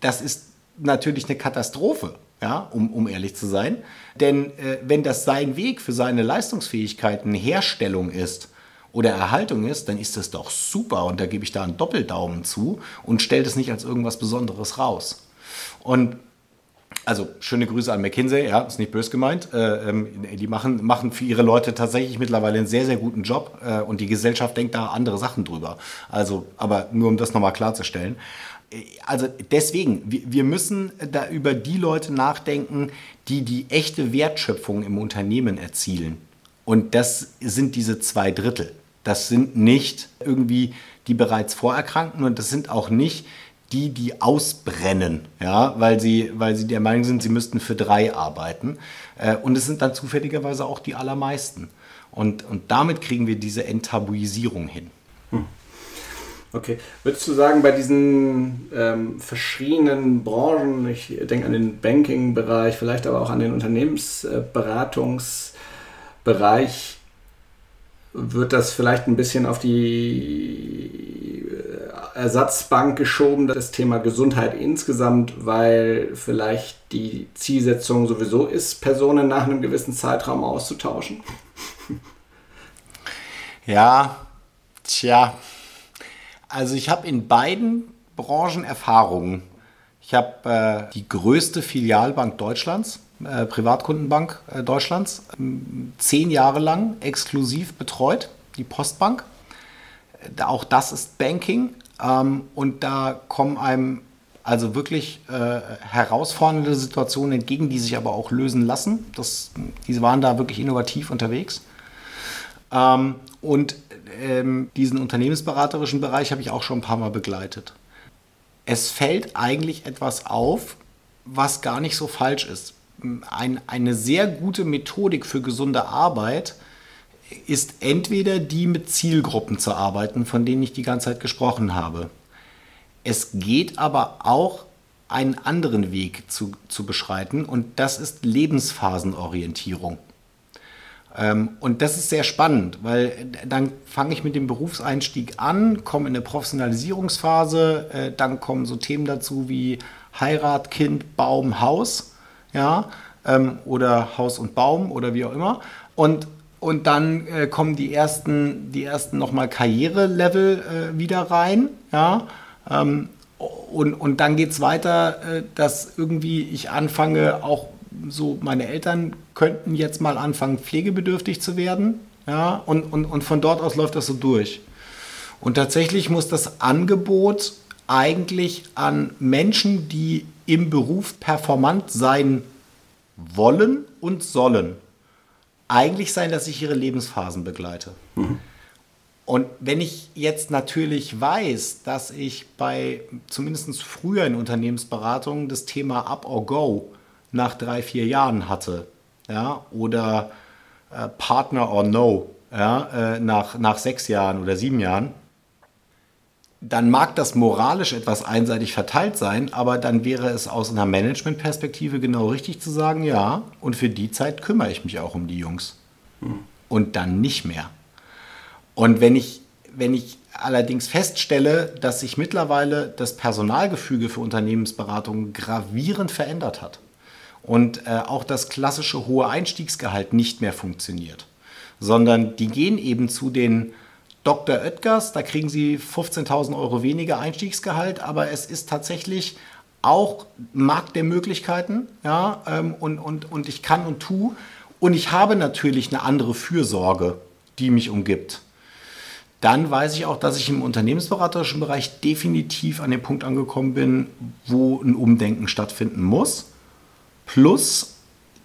das ist natürlich eine Katastrophe. Ja, um, um ehrlich zu sein. Denn äh, wenn das sein Weg für seine Leistungsfähigkeiten Herstellung ist, oder Erhaltung ist, dann ist das doch super und da gebe ich da einen Doppeldaumen zu und stelle das nicht als irgendwas Besonderes raus. Und also schöne Grüße an McKinsey, ja, ist nicht bös gemeint. Äh, ähm, die machen, machen für ihre Leute tatsächlich mittlerweile einen sehr, sehr guten Job äh, und die Gesellschaft denkt da andere Sachen drüber. Also, aber nur um das nochmal klarzustellen. Also deswegen, wir, wir müssen da über die Leute nachdenken, die die echte Wertschöpfung im Unternehmen erzielen. Und das sind diese zwei Drittel. Das sind nicht irgendwie die bereits Vorerkrankten und das sind auch nicht die, die ausbrennen, ja, weil sie, weil sie der Meinung sind, sie müssten für drei arbeiten. Äh, und es sind dann zufälligerweise auch die allermeisten. Und, und damit kriegen wir diese Enttabuisierung hin. Okay. Würdest du sagen, bei diesen ähm, verschiedenen Branchen, ich denke an den Banking-Bereich, vielleicht aber auch an den Unternehmensberatungsbereich, wird das vielleicht ein bisschen auf die äh, Ersatzbank geschoben, das Thema Gesundheit insgesamt, weil vielleicht die Zielsetzung sowieso ist, Personen nach einem gewissen Zeitraum auszutauschen? Ja, tja. Also ich habe in beiden Branchen Erfahrungen. Ich habe äh, die größte Filialbank Deutschlands äh, Privatkundenbank äh, Deutschlands, ähm, zehn Jahre lang exklusiv betreut, die Postbank. Auch das ist Banking ähm, und da kommen einem also wirklich äh, herausfordernde Situationen entgegen, die sich aber auch lösen lassen. Das, diese waren da wirklich innovativ unterwegs. Ähm, und ähm, diesen unternehmensberaterischen Bereich habe ich auch schon ein paar Mal begleitet. Es fällt eigentlich etwas auf, was gar nicht so falsch ist ein, eine sehr gute Methodik für gesunde Arbeit ist entweder die mit Zielgruppen zu arbeiten, von denen ich die ganze Zeit gesprochen habe. Es geht aber auch einen anderen Weg zu, zu beschreiten und das ist Lebensphasenorientierung. Ähm, und das ist sehr spannend, weil dann fange ich mit dem Berufseinstieg an, komme in eine Professionalisierungsphase, äh, dann kommen so Themen dazu wie Heirat, Kind, Baum, Haus ja, ähm, oder Haus und Baum oder wie auch immer. Und, und dann äh, kommen die ersten, die ersten nochmal Karrierelevel äh, wieder rein, ja. Ähm, und, und dann geht es weiter, äh, dass irgendwie ich anfange, auch so meine Eltern könnten jetzt mal anfangen, pflegebedürftig zu werden. Ja, und, und, und von dort aus läuft das so durch. Und tatsächlich muss das Angebot eigentlich an Menschen, die im Beruf performant sein wollen und sollen eigentlich sein, dass ich ihre Lebensphasen begleite. Mhm. Und wenn ich jetzt natürlich weiß, dass ich bei zumindest früher in Unternehmensberatungen das Thema Up or Go nach drei, vier Jahren hatte, ja, oder äh, Partner or No ja, äh, nach, nach sechs Jahren oder sieben Jahren, dann mag das moralisch etwas einseitig verteilt sein, aber dann wäre es aus einer Managementperspektive genau richtig zu sagen, ja, und für die Zeit kümmere ich mich auch um die Jungs. Hm. Und dann nicht mehr. Und wenn ich, wenn ich allerdings feststelle, dass sich mittlerweile das Personalgefüge für Unternehmensberatungen gravierend verändert hat und äh, auch das klassische hohe Einstiegsgehalt nicht mehr funktioniert, sondern die gehen eben zu den Dr. Oetkers, da kriegen sie 15.000 Euro weniger Einstiegsgehalt, aber es ist tatsächlich auch Markt der Möglichkeiten, ja, ähm, und, und, und ich kann und tu. Und ich habe natürlich eine andere Fürsorge, die mich umgibt dann weiß ich auch, dass ich im unternehmensberaterischen Bereich definitiv an dem Punkt angekommen bin, wo ein Umdenken stattfinden muss. Plus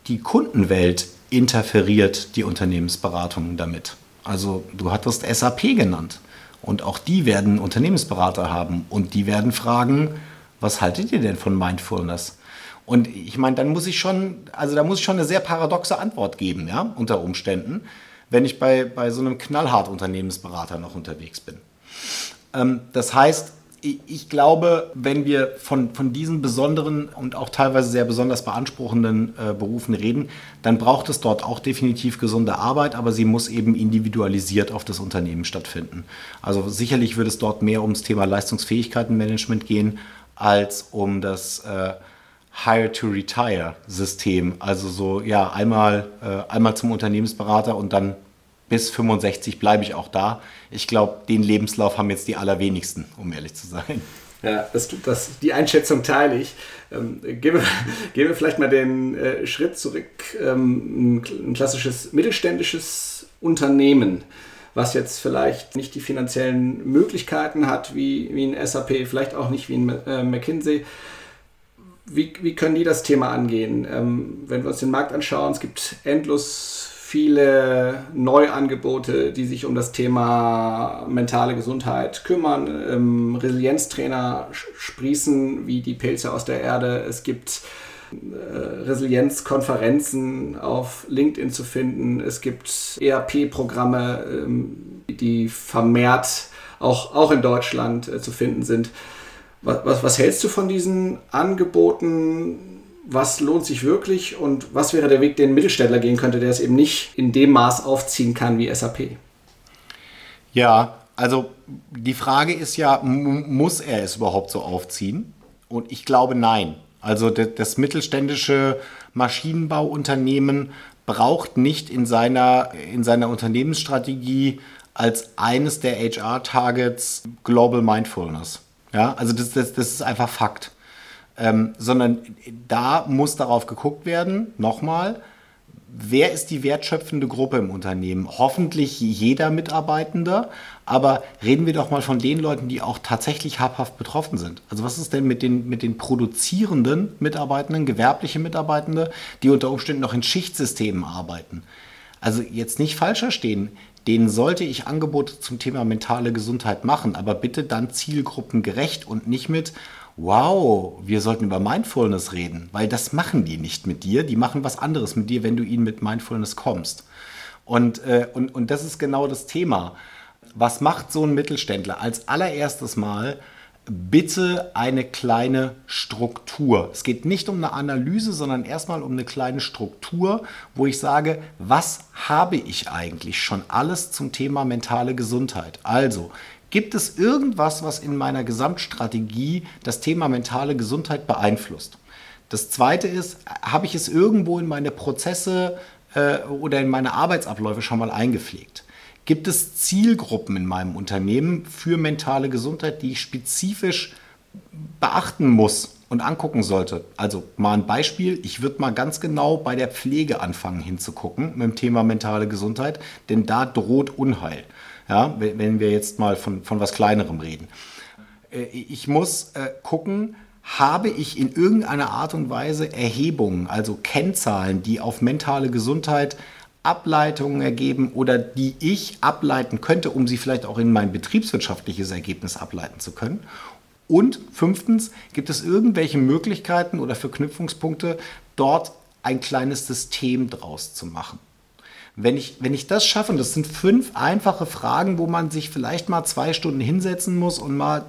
die Kundenwelt interferiert die Unternehmensberatungen damit. Also du hattest SAP genannt und auch die werden Unternehmensberater haben und die werden fragen, was haltet ihr denn von Mindfulness? Und ich meine, dann muss ich schon, also da muss ich schon eine sehr paradoxe Antwort geben, ja, unter Umständen wenn ich bei, bei so einem knallhart Unternehmensberater noch unterwegs bin. Ähm, das heißt, ich, glaube, wenn wir von, von diesen besonderen und auch teilweise sehr besonders beanspruchenden äh, Berufen reden, dann braucht es dort auch definitiv gesunde Arbeit, aber sie muss eben individualisiert auf das Unternehmen stattfinden. Also sicherlich wird es dort mehr ums Thema Leistungsfähigkeitenmanagement gehen, als um das äh, Hire-to-Retire-System. Also so, ja, einmal, äh, einmal zum Unternehmensberater und dann bis 65 bleibe ich auch da. Ich glaube, den Lebenslauf haben jetzt die allerwenigsten, um ehrlich zu sein. Ja, das, das, die Einschätzung teile ich. Ähm, gehen, wir, gehen wir vielleicht mal den äh, Schritt zurück. Ähm, ein klassisches mittelständisches Unternehmen, was jetzt vielleicht nicht die finanziellen Möglichkeiten hat wie, wie ein SAP, vielleicht auch nicht wie ein äh, McKinsey, wie, wie können die das Thema angehen? Ähm, wenn wir uns den Markt anschauen, es gibt endlos viele Neuangebote, die sich um das Thema mentale Gesundheit kümmern. Ähm, Resilienztrainer sprießen wie die Pilze aus der Erde. Es gibt äh, Resilienzkonferenzen auf LinkedIn zu finden. Es gibt ERP-Programme, ähm, die vermehrt auch, auch in Deutschland äh, zu finden sind. Was, was, was hältst du von diesen Angeboten? Was lohnt sich wirklich und was wäre der Weg, den ein Mittelständler gehen könnte, der es eben nicht in dem Maß aufziehen kann wie SAP? Ja, also die Frage ist ja, muss er es überhaupt so aufziehen? Und ich glaube nein. Also das mittelständische Maschinenbauunternehmen braucht nicht in seiner, in seiner Unternehmensstrategie als eines der HR-Targets Global Mindfulness. Ja, also das, das, das ist einfach Fakt. Ähm, sondern da muss darauf geguckt werden, nochmal, wer ist die wertschöpfende Gruppe im Unternehmen? Hoffentlich jeder Mitarbeitende, aber reden wir doch mal von den Leuten, die auch tatsächlich habhaft betroffen sind. Also was ist denn mit den, mit den produzierenden Mitarbeitenden, gewerbliche Mitarbeitende, die unter Umständen noch in Schichtsystemen arbeiten? Also jetzt nicht falsch verstehen, denen sollte ich Angebote zum Thema mentale Gesundheit machen, aber bitte dann zielgruppengerecht und nicht mit, wow, wir sollten über Mindfulness reden, weil das machen die nicht mit dir, die machen was anderes mit dir, wenn du ihnen mit Mindfulness kommst. Und, äh, und, und das ist genau das Thema. Was macht so ein Mittelständler? Als allererstes Mal bitte eine kleine Struktur. Es geht nicht um eine Analyse, sondern erstmal um eine kleine Struktur, wo ich sage, was habe ich eigentlich schon alles zum Thema mentale Gesundheit? Also, gibt es irgendwas, was in meiner Gesamtstrategie das Thema mentale Gesundheit beeinflusst? Das zweite ist, habe ich es irgendwo in meine Prozesse äh, oder in meine Arbeitsabläufe schon mal eingepflegt? Gibt es Zielgruppen in meinem Unternehmen für mentale Gesundheit, die ich spezifisch beachten muss und angucken sollte? Also mal ein Beispiel, ich würde mal ganz genau bei der Pflege anfangen hinzugucken mit dem Thema mentale Gesundheit, denn da droht Unheil. Ja, wenn wir jetzt mal von, von was Kleinerem reden. Äh, ich muss äh, gucken, habe ich in irgendeiner Art und Weise Erhebungen, also Kennzahlen, die auf mentale Gesundheit Ableitungen ergeben oder die ich ableiten könnte, um sie vielleicht auch in mein betriebswirtschaftliches Ergebnis ableiten zu können. Und fünftens, gibt es irgendwelche Möglichkeiten oder Verknüpfungspunkte, dort ein kleines System draus zu machen. Wenn ich, wenn ich das schaffe, und das sind fünf einfache Fragen, wo man sich vielleicht mal zwei Stunden hinsetzen muss und mal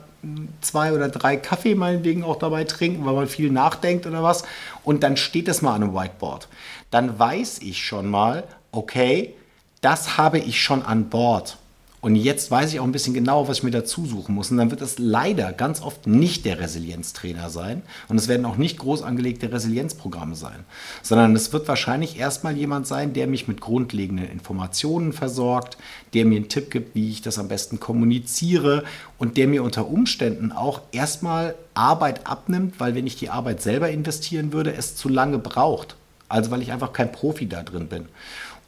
zwei oder drei Kaffee meinetwegen auch dabei trinken, weil man viel nachdenkt oder was, und dann steht es mal an einem Whiteboard, dann weiß ich schon mal, okay, das habe ich schon an Bord. Und jetzt weiß ich auch ein bisschen genau, was ich mir dazu suchen muss. Und dann wird es leider ganz oft nicht der Resilienztrainer sein. Und es werden auch nicht groß angelegte Resilienzprogramme sein. Sondern es wird wahrscheinlich erstmal jemand sein, der mich mit grundlegenden Informationen versorgt, der mir einen Tipp gibt, wie ich das am besten kommuniziere und der mir unter Umständen auch erstmal Arbeit abnimmt, weil wenn ich die Arbeit selber investieren würde, es zu lange braucht. Also weil ich einfach kein Profi da drin bin.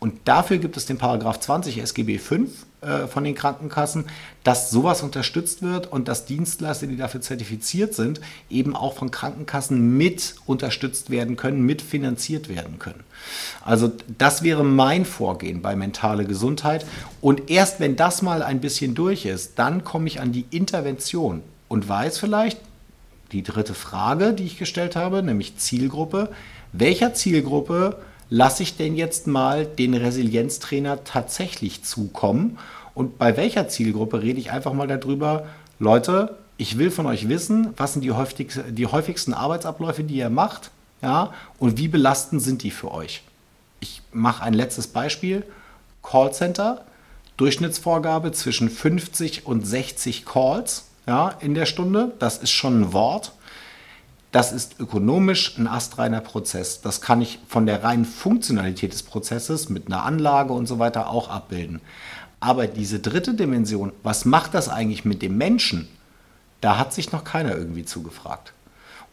Und dafür gibt es den Paragraph 20 SGB 5 äh, von den Krankenkassen, dass sowas unterstützt wird und dass Dienstleister, die dafür zertifiziert sind, eben auch von Krankenkassen mit unterstützt werden können, mitfinanziert werden können. Also das wäre mein Vorgehen bei mentale Gesundheit. Und erst wenn das mal ein bisschen durch ist, dann komme ich an die Intervention und weiß vielleicht, die dritte Frage, die ich gestellt habe, nämlich Zielgruppe, welcher Zielgruppe lasse ich denn jetzt mal den Resilienztrainer tatsächlich zukommen? Und bei welcher Zielgruppe rede ich einfach mal darüber, Leute, ich will von euch wissen, was sind die, häufigste, die häufigsten Arbeitsabläufe, die ihr macht, ja, und wie belastend sind die für euch? Ich mache ein letztes Beispiel. Callcenter, Durchschnittsvorgabe zwischen 50 und 60 Calls ja, in der Stunde. Das ist schon ein Wort. Das ist ökonomisch ein astreiner Prozess. Das kann ich von der reinen Funktionalität des Prozesses mit einer Anlage und so weiter auch abbilden. Aber diese dritte Dimension, was macht das eigentlich mit dem Menschen? Da hat sich noch keiner irgendwie zugefragt.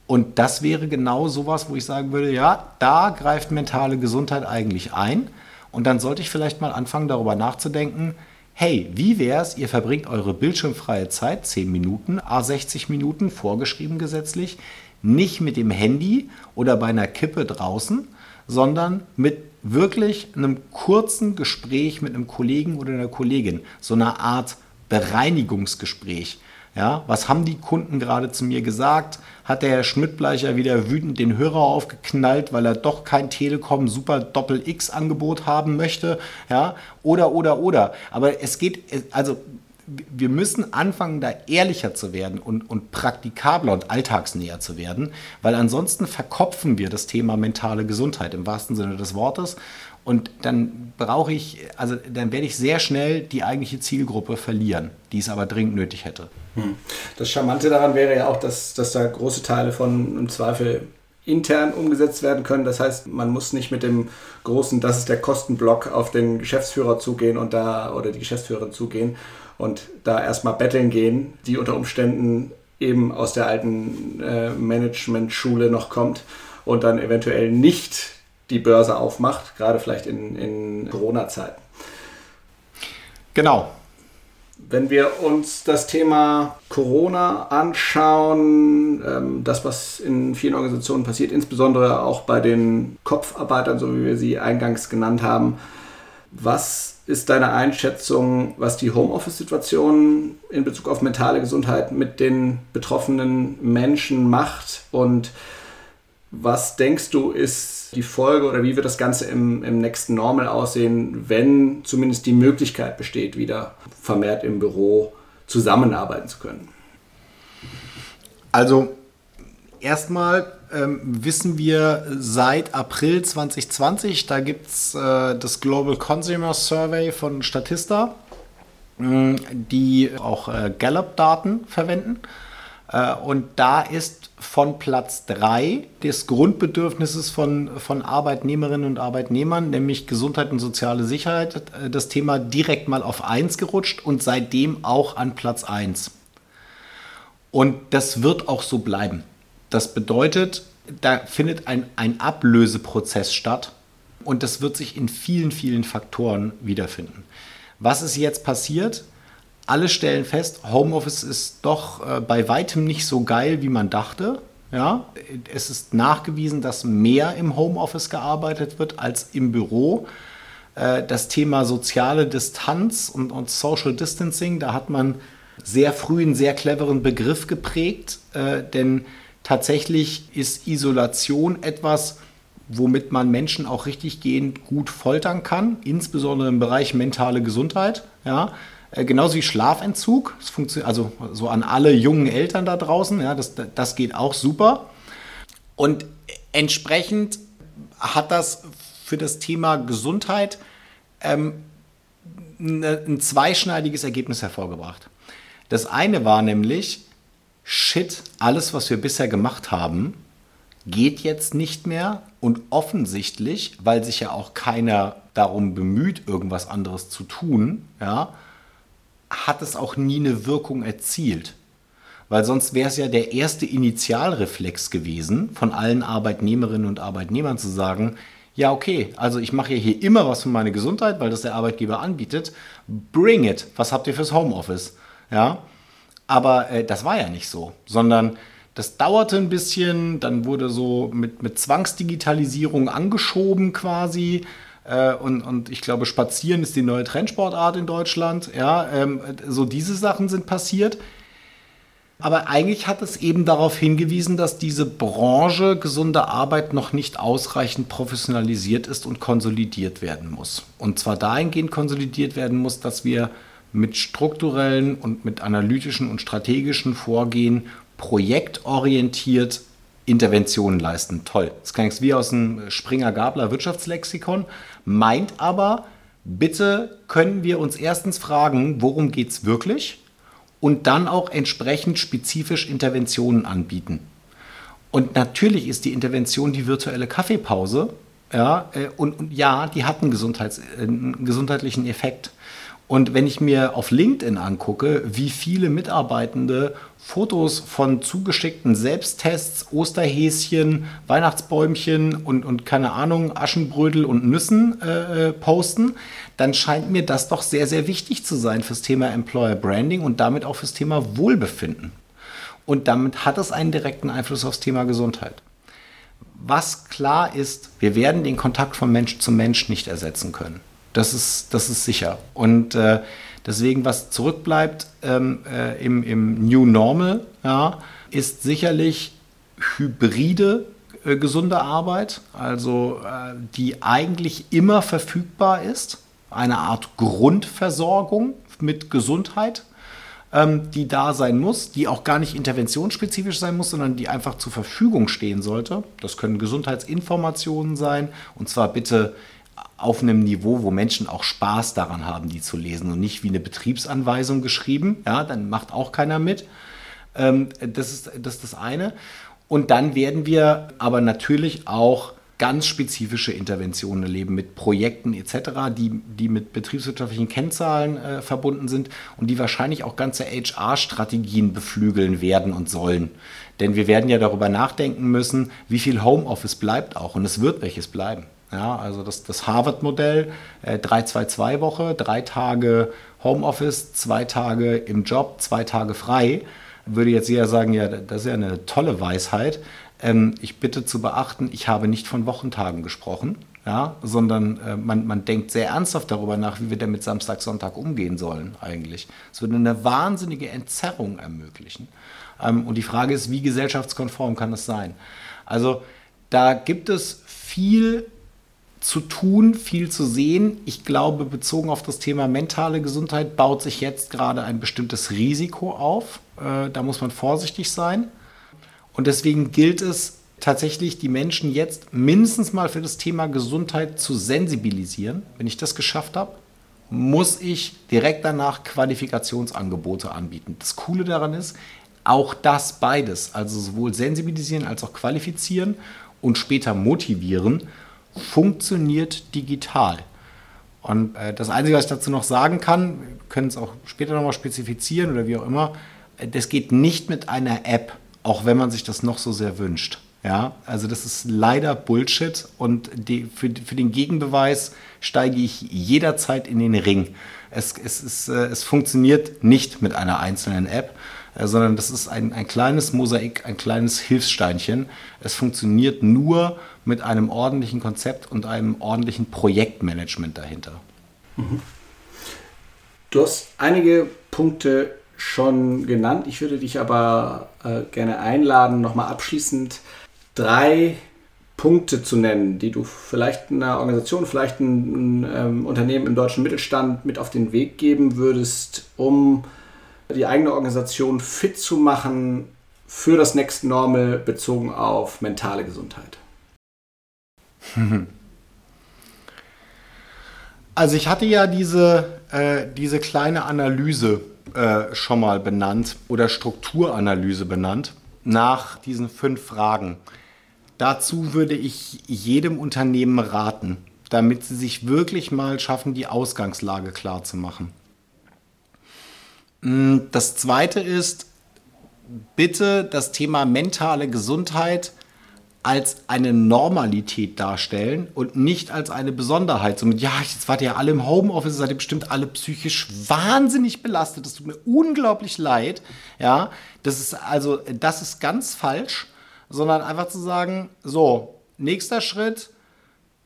Und das wäre genau sowas, wo ich sagen würde, ja, da greift mentale Gesundheit eigentlich ein. Und dann sollte ich vielleicht mal anfangen, darüber nachzudenken, hey, wie wäre es, ihr verbringt eure bildschirmfreie Zeit, 10 Minuten, A60 Minuten, vorgeschrieben gesetzlich, nicht mit dem Handy oder bei einer Kippe draußen, sondern mit wirklich einem kurzen Gespräch mit einem Kollegen oder einer Kollegin, so eine Art Bereinigungsgespräch. Ja, was haben die Kunden gerade zu mir gesagt? Hat der Herr Schmidtbleicher wieder wütend den Hörer aufgeknallt, weil er doch kein Telekom Super Doppel X Angebot haben möchte? Ja, oder, oder, oder. Aber es geht, also wir müssen anfangen, da ehrlicher zu werden und, und praktikabler und alltagsnäher zu werden, weil ansonsten verkopfen wir das Thema mentale Gesundheit im wahrsten Sinne des Wortes. Und dann brauche ich, also dann werde ich sehr schnell die eigentliche Zielgruppe verlieren, die es aber dringend nötig hätte. Hm. Das Charmante daran wäre ja auch, dass, dass da große Teile von im Zweifel intern umgesetzt werden können. Das heißt, man muss nicht mit dem großen, das ist der Kostenblock, auf den Geschäftsführer zugehen und da oder die Geschäftsführerin zugehen und da erstmal betteln gehen, die unter Umständen eben aus der alten äh, Management-Schule noch kommt und dann eventuell nicht die Börse aufmacht, gerade vielleicht in, in Corona-Zeiten. Genau. Wenn wir uns das Thema Corona anschauen, ähm, das, was in vielen Organisationen passiert, insbesondere auch bei den Kopfarbeitern, so wie wir sie eingangs genannt haben, was ist deine Einschätzung, was die Homeoffice-Situation in Bezug auf mentale Gesundheit mit den betroffenen Menschen macht? Und was denkst du, ist die Folge oder wie wird das Ganze im, im nächsten Normal aussehen, wenn zumindest die Möglichkeit besteht, wieder vermehrt im Büro zusammenarbeiten zu können? Also erstmal ähm, wissen wir seit April 2020, da gibt es äh, das Global Consumer Survey von Statista, äh, die auch äh, Gallup-Daten verwenden. Äh, und da ist von Platz 3 des Grundbedürfnisses von, von Arbeitnehmerinnen und Arbeitnehmern, nämlich Gesundheit und soziale Sicherheit, äh, das Thema direkt mal auf 1 gerutscht und seitdem auch an Platz 1. Und das wird auch so bleiben. Das bedeutet, da findet ein, ein Ablöseprozess statt und das wird sich in vielen, vielen Faktoren wiederfinden. Was ist jetzt passiert? Alle stellen fest, Homeoffice ist doch äh, bei weitem nicht so geil, wie man dachte. Ja, es ist nachgewiesen, dass mehr im Homeoffice gearbeitet wird als im Büro. Äh, das Thema soziale Distanz und, und Social Distancing, da hat man sehr früh einen sehr cleveren Begriff geprägt, äh, denn tatsächlich ist Isolation etwas, womit man Menschen auch richtig gehend gut foltern kann, insbesondere im Bereich mentale Gesundheit. Ja. Äh, genauso wie Schlafentzug, das funktioniert also so an alle jungen Eltern da draußen, ja, das, das geht auch super. Und entsprechend hat das für das Thema Gesundheit ähm, ne, ein zweischneidiges Ergebnis hervorgebracht. Das eine war nämlich, shit, alles, was wir bisher gemacht haben, geht jetzt nicht mehr und offensichtlich, weil sich ja auch keiner darum bemüht, irgendwas anderes zu tun, ja, hat es auch nie eine Wirkung erzielt. Weil sonst wäre es ja der erste Initialreflex gewesen, von allen Arbeitnehmerinnen und Arbeitnehmern zu sagen, ja, okay, also ich mache ja hier immer was für meine Gesundheit, weil das der Arbeitgeber anbietet. Bring it. Was habt ihr fürs Homeoffice? Ja, aber äh, das war ja nicht so, sondern das dauerte ein bisschen, dann wurde so mit, mit Zwangsdigitalisierung angeschoben quasi. Äh, und, und ich glaube, Spazieren ist die neue Trendsportart in Deutschland. Ja, ähm, so diese Sachen sind passiert. Aber eigentlich hat es eben darauf hingewiesen, dass diese Branche gesunde Arbeit noch nicht ausreichend professionalisiert ist und konsolidiert werden muss. Und zwar dahingehend konsolidiert werden muss, dass wir mit strukturellen und mit analytischen und strategischen Vorgehen projektorientiert Interventionen leisten. Toll. Das klingt wie aus dem Springer-Gabler Wirtschaftslexikon, meint aber, bitte können wir uns erstens fragen, worum geht es wirklich? Und dann auch entsprechend spezifisch Interventionen anbieten. Und natürlich ist die Intervention die virtuelle Kaffeepause. Ja, äh, und, und ja, die hat einen, Gesundheits-, einen gesundheitlichen Effekt. Und wenn ich mir auf LinkedIn angucke, wie viele Mitarbeitende Fotos von zugeschickten Selbsttests, Osterhäschen, Weihnachtsbäumchen und, und keine Ahnung, Aschenbrödel und Nüssen äh, äh, posten, dann scheint mir das doch sehr, sehr wichtig zu sein fürs Thema Employer Branding und damit auch fürs Thema Wohlbefinden. Und damit hat es einen direkten Einfluss aufs Thema Gesundheit. Was klar ist, wir werden den Kontakt von Mensch zu Mensch nicht ersetzen können. Das ist, das ist sicher. Und äh, deswegen, was zurückbleibt ähm, äh, im, im New Normal, ja, ist sicherlich hybride äh, gesunde Arbeit, also äh, die eigentlich immer verfügbar ist, eine Art Grundversorgung mit Gesundheit, ähm, die da sein muss, die auch gar nicht interventionsspezifisch sein muss, sondern die einfach zur Verfügung stehen sollte. Das können Gesundheitsinformationen sein, und zwar bitte auf einem Niveau, wo Menschen auch Spaß daran haben, die zu lesen und nicht wie eine Betriebsanweisung geschrieben. Ja, dann macht auch keiner mit. Ähm, das, ist, das ist das eine. Und dann werden wir aber natürlich auch ganz spezifische Interventionen erleben mit Projekten etc., die, die mit betriebswirtschaftlichen Kennzahlen äh, verbunden sind und die wahrscheinlich auch ganze HR-Strategien beflügeln werden und sollen. Denn wir werden ja darüber nachdenken müssen, wie viel Homeoffice bleibt auch und es wird welches bleiben. Ja, also das, das Harvard-Modell, äh, 3-2-2-Woche, drei Tage Homeoffice, zwei Tage im Job, zwei Tage frei. Würde jetzt jeder sagen, ja, das ist ja eine tolle Weisheit. Ähm, ich bitte zu beachten, ich habe nicht von Wochentagen gesprochen, ja, sondern äh, man, man denkt sehr ernsthaft darüber nach, wie wir denn mit Samstag, Sonntag umgehen sollen eigentlich. Es würde eine wahnsinnige Entzerrung ermöglichen. Ähm, und die Frage ist, wie gesellschaftskonform kann das sein? Also da gibt es viel zu tun, viel zu sehen. Ich glaube, bezogen auf das Thema mentale Gesundheit baut sich jetzt gerade ein bestimmtes Risiko auf. Äh, da muss man vorsichtig sein. Und deswegen gilt es tatsächlich, die Menschen jetzt mindestens mal für das Thema Gesundheit zu sensibilisieren. Wenn ich das geschafft habe, muss ich direkt danach Qualifikationsangebote anbieten. Das Coole daran ist, auch das beides, also sowohl sensibilisieren als auch qualifizieren und später motivieren, funktioniert digital. Und äh, das Einzige, was ich dazu noch sagen kann, können es auch später nochmal spezifizieren oder wie auch immer, äh, das geht nicht mit einer App, auch wenn man sich das noch so sehr wünscht. Ja, also das ist leider Bullshit und die, für, für den Gegenbeweis steige ich jederzeit in den Ring. Es, es, ist, äh, es funktioniert nicht mit einer einzelnen App, sondern das ist ein, ein kleines Mosaik, ein kleines Hilfssteinchen. Es funktioniert nur mit einem ordentlichen Konzept und einem ordentlichen Projektmanagement dahinter. Mhm. Du hast einige Punkte schon genannt. Ich würde dich aber äh, gerne einladen, nochmal abschließend drei Punkte zu nennen, die du vielleicht einer Organisation, vielleicht ein, ein ähm, Unternehmen im deutschen Mittelstand mit auf den Weg geben würdest, um die eigene Organisation fit zu machen für das Next Normal bezogen auf mentale Gesundheit? Also ich hatte ja diese, äh, diese kleine Analyse äh, schon mal benannt oder Strukturanalyse benannt nach diesen fünf Fragen. Dazu würde ich jedem Unternehmen raten, damit sie sich wirklich mal schaffen, die Ausgangslage klar zu machen. Mm, das zweite ist, bitte das Thema mentale Gesundheit als eine Normalität darstellen und nicht als eine Besonderheit. Somit, ja, jetzt wart ihr alle im Homeoffice, seid ihr bestimmt alle psychisch wahnsinnig belastet. Das tut mir unglaublich leid. Ja, das ist also, das ist ganz falsch, sondern einfach zu sagen, so, nächster Schritt,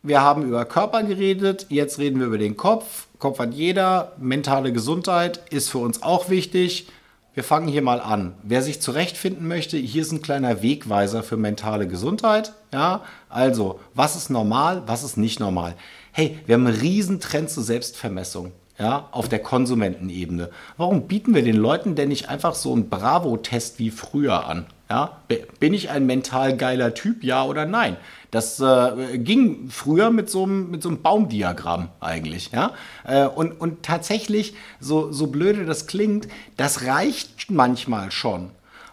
wir haben über Körper geredet, jetzt reden wir über den Kopf. Kopf hat jeder, mentale Gesundheit ist für uns auch wichtig. Wir fangen hier mal an. Wer sich zurechtfinden möchte, hier ist ein kleiner Wegweiser für mentale Gesundheit. Ja, also, was ist normal, was ist nicht normal? Hey, wir haben einen riesen Trend zur Selbstvermessung. Ja, auf der Konsumentenebene. Warum bieten wir den Leuten denn nicht einfach so einen Bravo-Test wie früher an? Ja, bin ich ein mental geiler Typ, ja oder nein? Das äh, ging früher mit so einem, mit so einem Baumdiagramm eigentlich. Ja? Äh, und, und tatsächlich, so, so blöde das klingt, das reicht manchmal schon.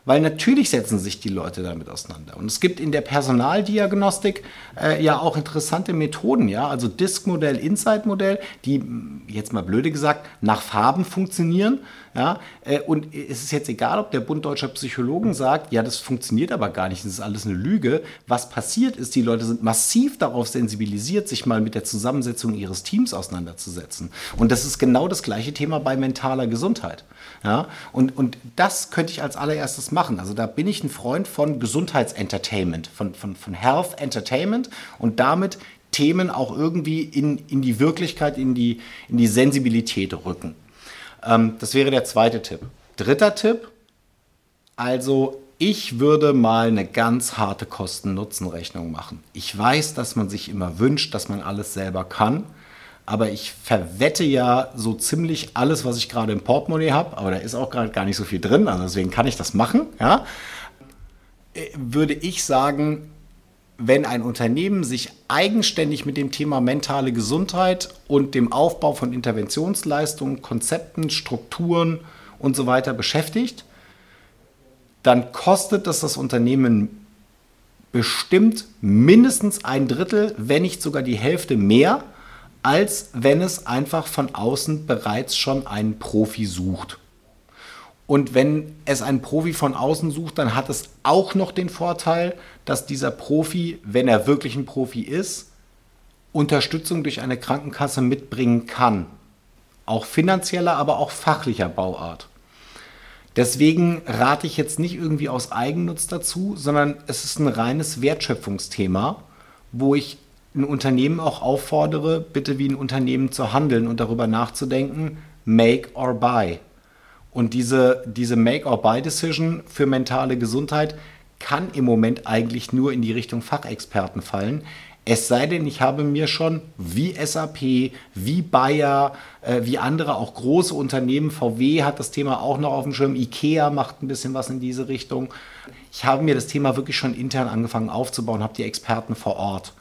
Weil natürlich setzen sich die Leute damit auseinander. Und es gibt in der Personaldiagnostik äh, ja auch interessante Methoden, ja, also Disk-Modell, Insight-Modell, die jetzt mal blöde gesagt nach Farben funktionieren. Ja, äh, und es ist jetzt egal, ob der Bund Deutscher Psychologen sagt, ja, das funktioniert aber gar nicht, das ist alles eine Lüge. Was passiert ist, die Leute sind massiv darauf sensibilisiert, sich mal mit der Zusammensetzung ihres Teams auseinanderzusetzen. Und das ist genau das gleiche Thema bei mentaler Gesundheit. Ja, und, und das könnte ich als allererstes machen. Also da bin ich ein Freund von Gesundheitsentertainment, von, von, von Health Entertainment und damit Themen auch irgendwie in, in die Wirklichkeit, in die, in die Sensibilität rücken. Ähm, das wäre der zweite Tipp. Dritter Tipp, also ich würde mal eine ganz harte Kosten-Nutzen-Rechnung machen. Ich weiß, dass man sich immer wünscht, dass man alles selber kann aber ich verwette ja so ziemlich alles, was ich gerade im Portemonnaie habe, aber da ist auch gerade gar nicht so viel drin, also deswegen kann ich das machen, ja. Äh, würde ich sagen, wenn ein Unternehmen sich eigenständig mit dem Thema mentale Gesundheit und dem Aufbau von Interventionsleistungen, Konzepten, Strukturen und so weiter beschäftigt, dann kostet das das Unternehmen bestimmt mindestens ein Drittel, wenn nicht sogar die Hälfte mehr, als wenn es einfach von außen bereits schon einen Profi sucht. Und wenn es einen Profi von außen sucht, dann hat es auch noch den Vorteil, dass dieser Profi, wenn er wirklich ein Profi ist, Unterstützung durch eine Krankenkasse mitbringen kann. Auch finanzieller, aber auch fachlicher Bauart. Deswegen rate ich jetzt nicht irgendwie aus Eigennutz dazu, sondern es ist ein reines Wertschöpfungsthema, wo ich ein Unternehmen auch auffordere, bitte wie ein Unternehmen zu handeln und darüber nachzudenken, make or buy. Und diese, diese Make-or-Buy-Decision für mentale Gesundheit kann im Moment eigentlich nur in die Richtung Fachexperten fallen. Es sei denn, ich habe mir schon wie SAP, wie Bayer, äh, wie andere auch große Unternehmen, VW hat das Thema auch noch auf dem Schirm, IKEA macht ein bisschen was in diese Richtung. Ich habe mir das Thema wirklich schon intern angefangen aufzubauen, habe die Experten vor Ort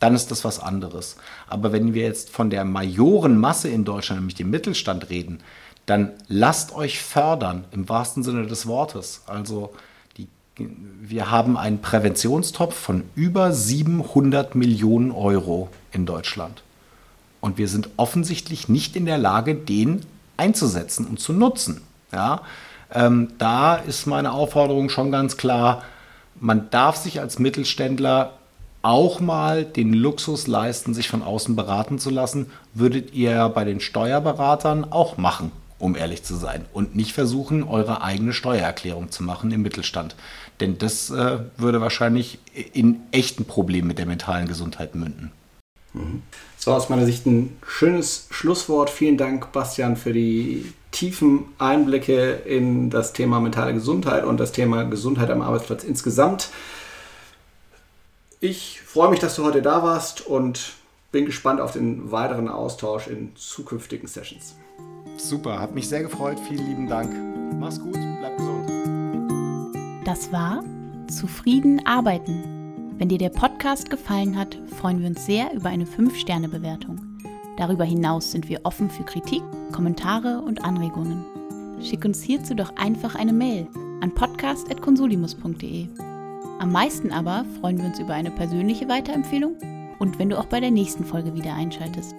dann ist das was anderes. Aber wenn wir jetzt von der Majorenmasse in Deutschland, nämlich dem Mittelstand, reden, dann lasst euch fördern im wahrsten Sinne des Wortes. Also die, wir haben einen Präventionstopf von über 700 Millionen Euro in Deutschland. Und wir sind offensichtlich nicht in der Lage, den einzusetzen und zu nutzen. Ja? Ähm, da ist meine Aufforderung schon ganz klar, man darf sich als Mittelständler auch mal den Luxus leisten, sich von außen beraten zu lassen, würdet ihr bei den Steuerberatern auch machen, um ehrlich zu sein. Und nicht versuchen, eure eigene Steuererklärung zu machen im Mittelstand. Denn das äh, würde wahrscheinlich in echten Problemen mit der mentalen Gesundheit münden. Mhm. So aus meiner Sicht ein schönes Schlusswort. Vielen Dank, Bastian, für die tiefen Einblicke in das Thema mentale Gesundheit und das Thema Gesundheit am Arbeitsplatz insgesamt Ich freue mich, dass du heute da warst und bin gespannt auf den weiteren Austausch in zukünftigen Sessions. Super, hat mich sehr gefreut. Vielen lieben Dank. Mach's gut, bleib gesund. Das war Zufrieden arbeiten. Wenn dir der Podcast gefallen hat, freuen wir uns sehr über eine 5-Sterne-Bewertung. Darüber hinaus sind wir offen für Kritik, Kommentare und Anregungen. Schick uns hierzu doch einfach eine Mail an podcast.consulimus.de. Am meisten aber freuen wir uns über eine persönliche Weiterempfehlung und wenn du auch bei der nächsten Folge wieder einschaltest.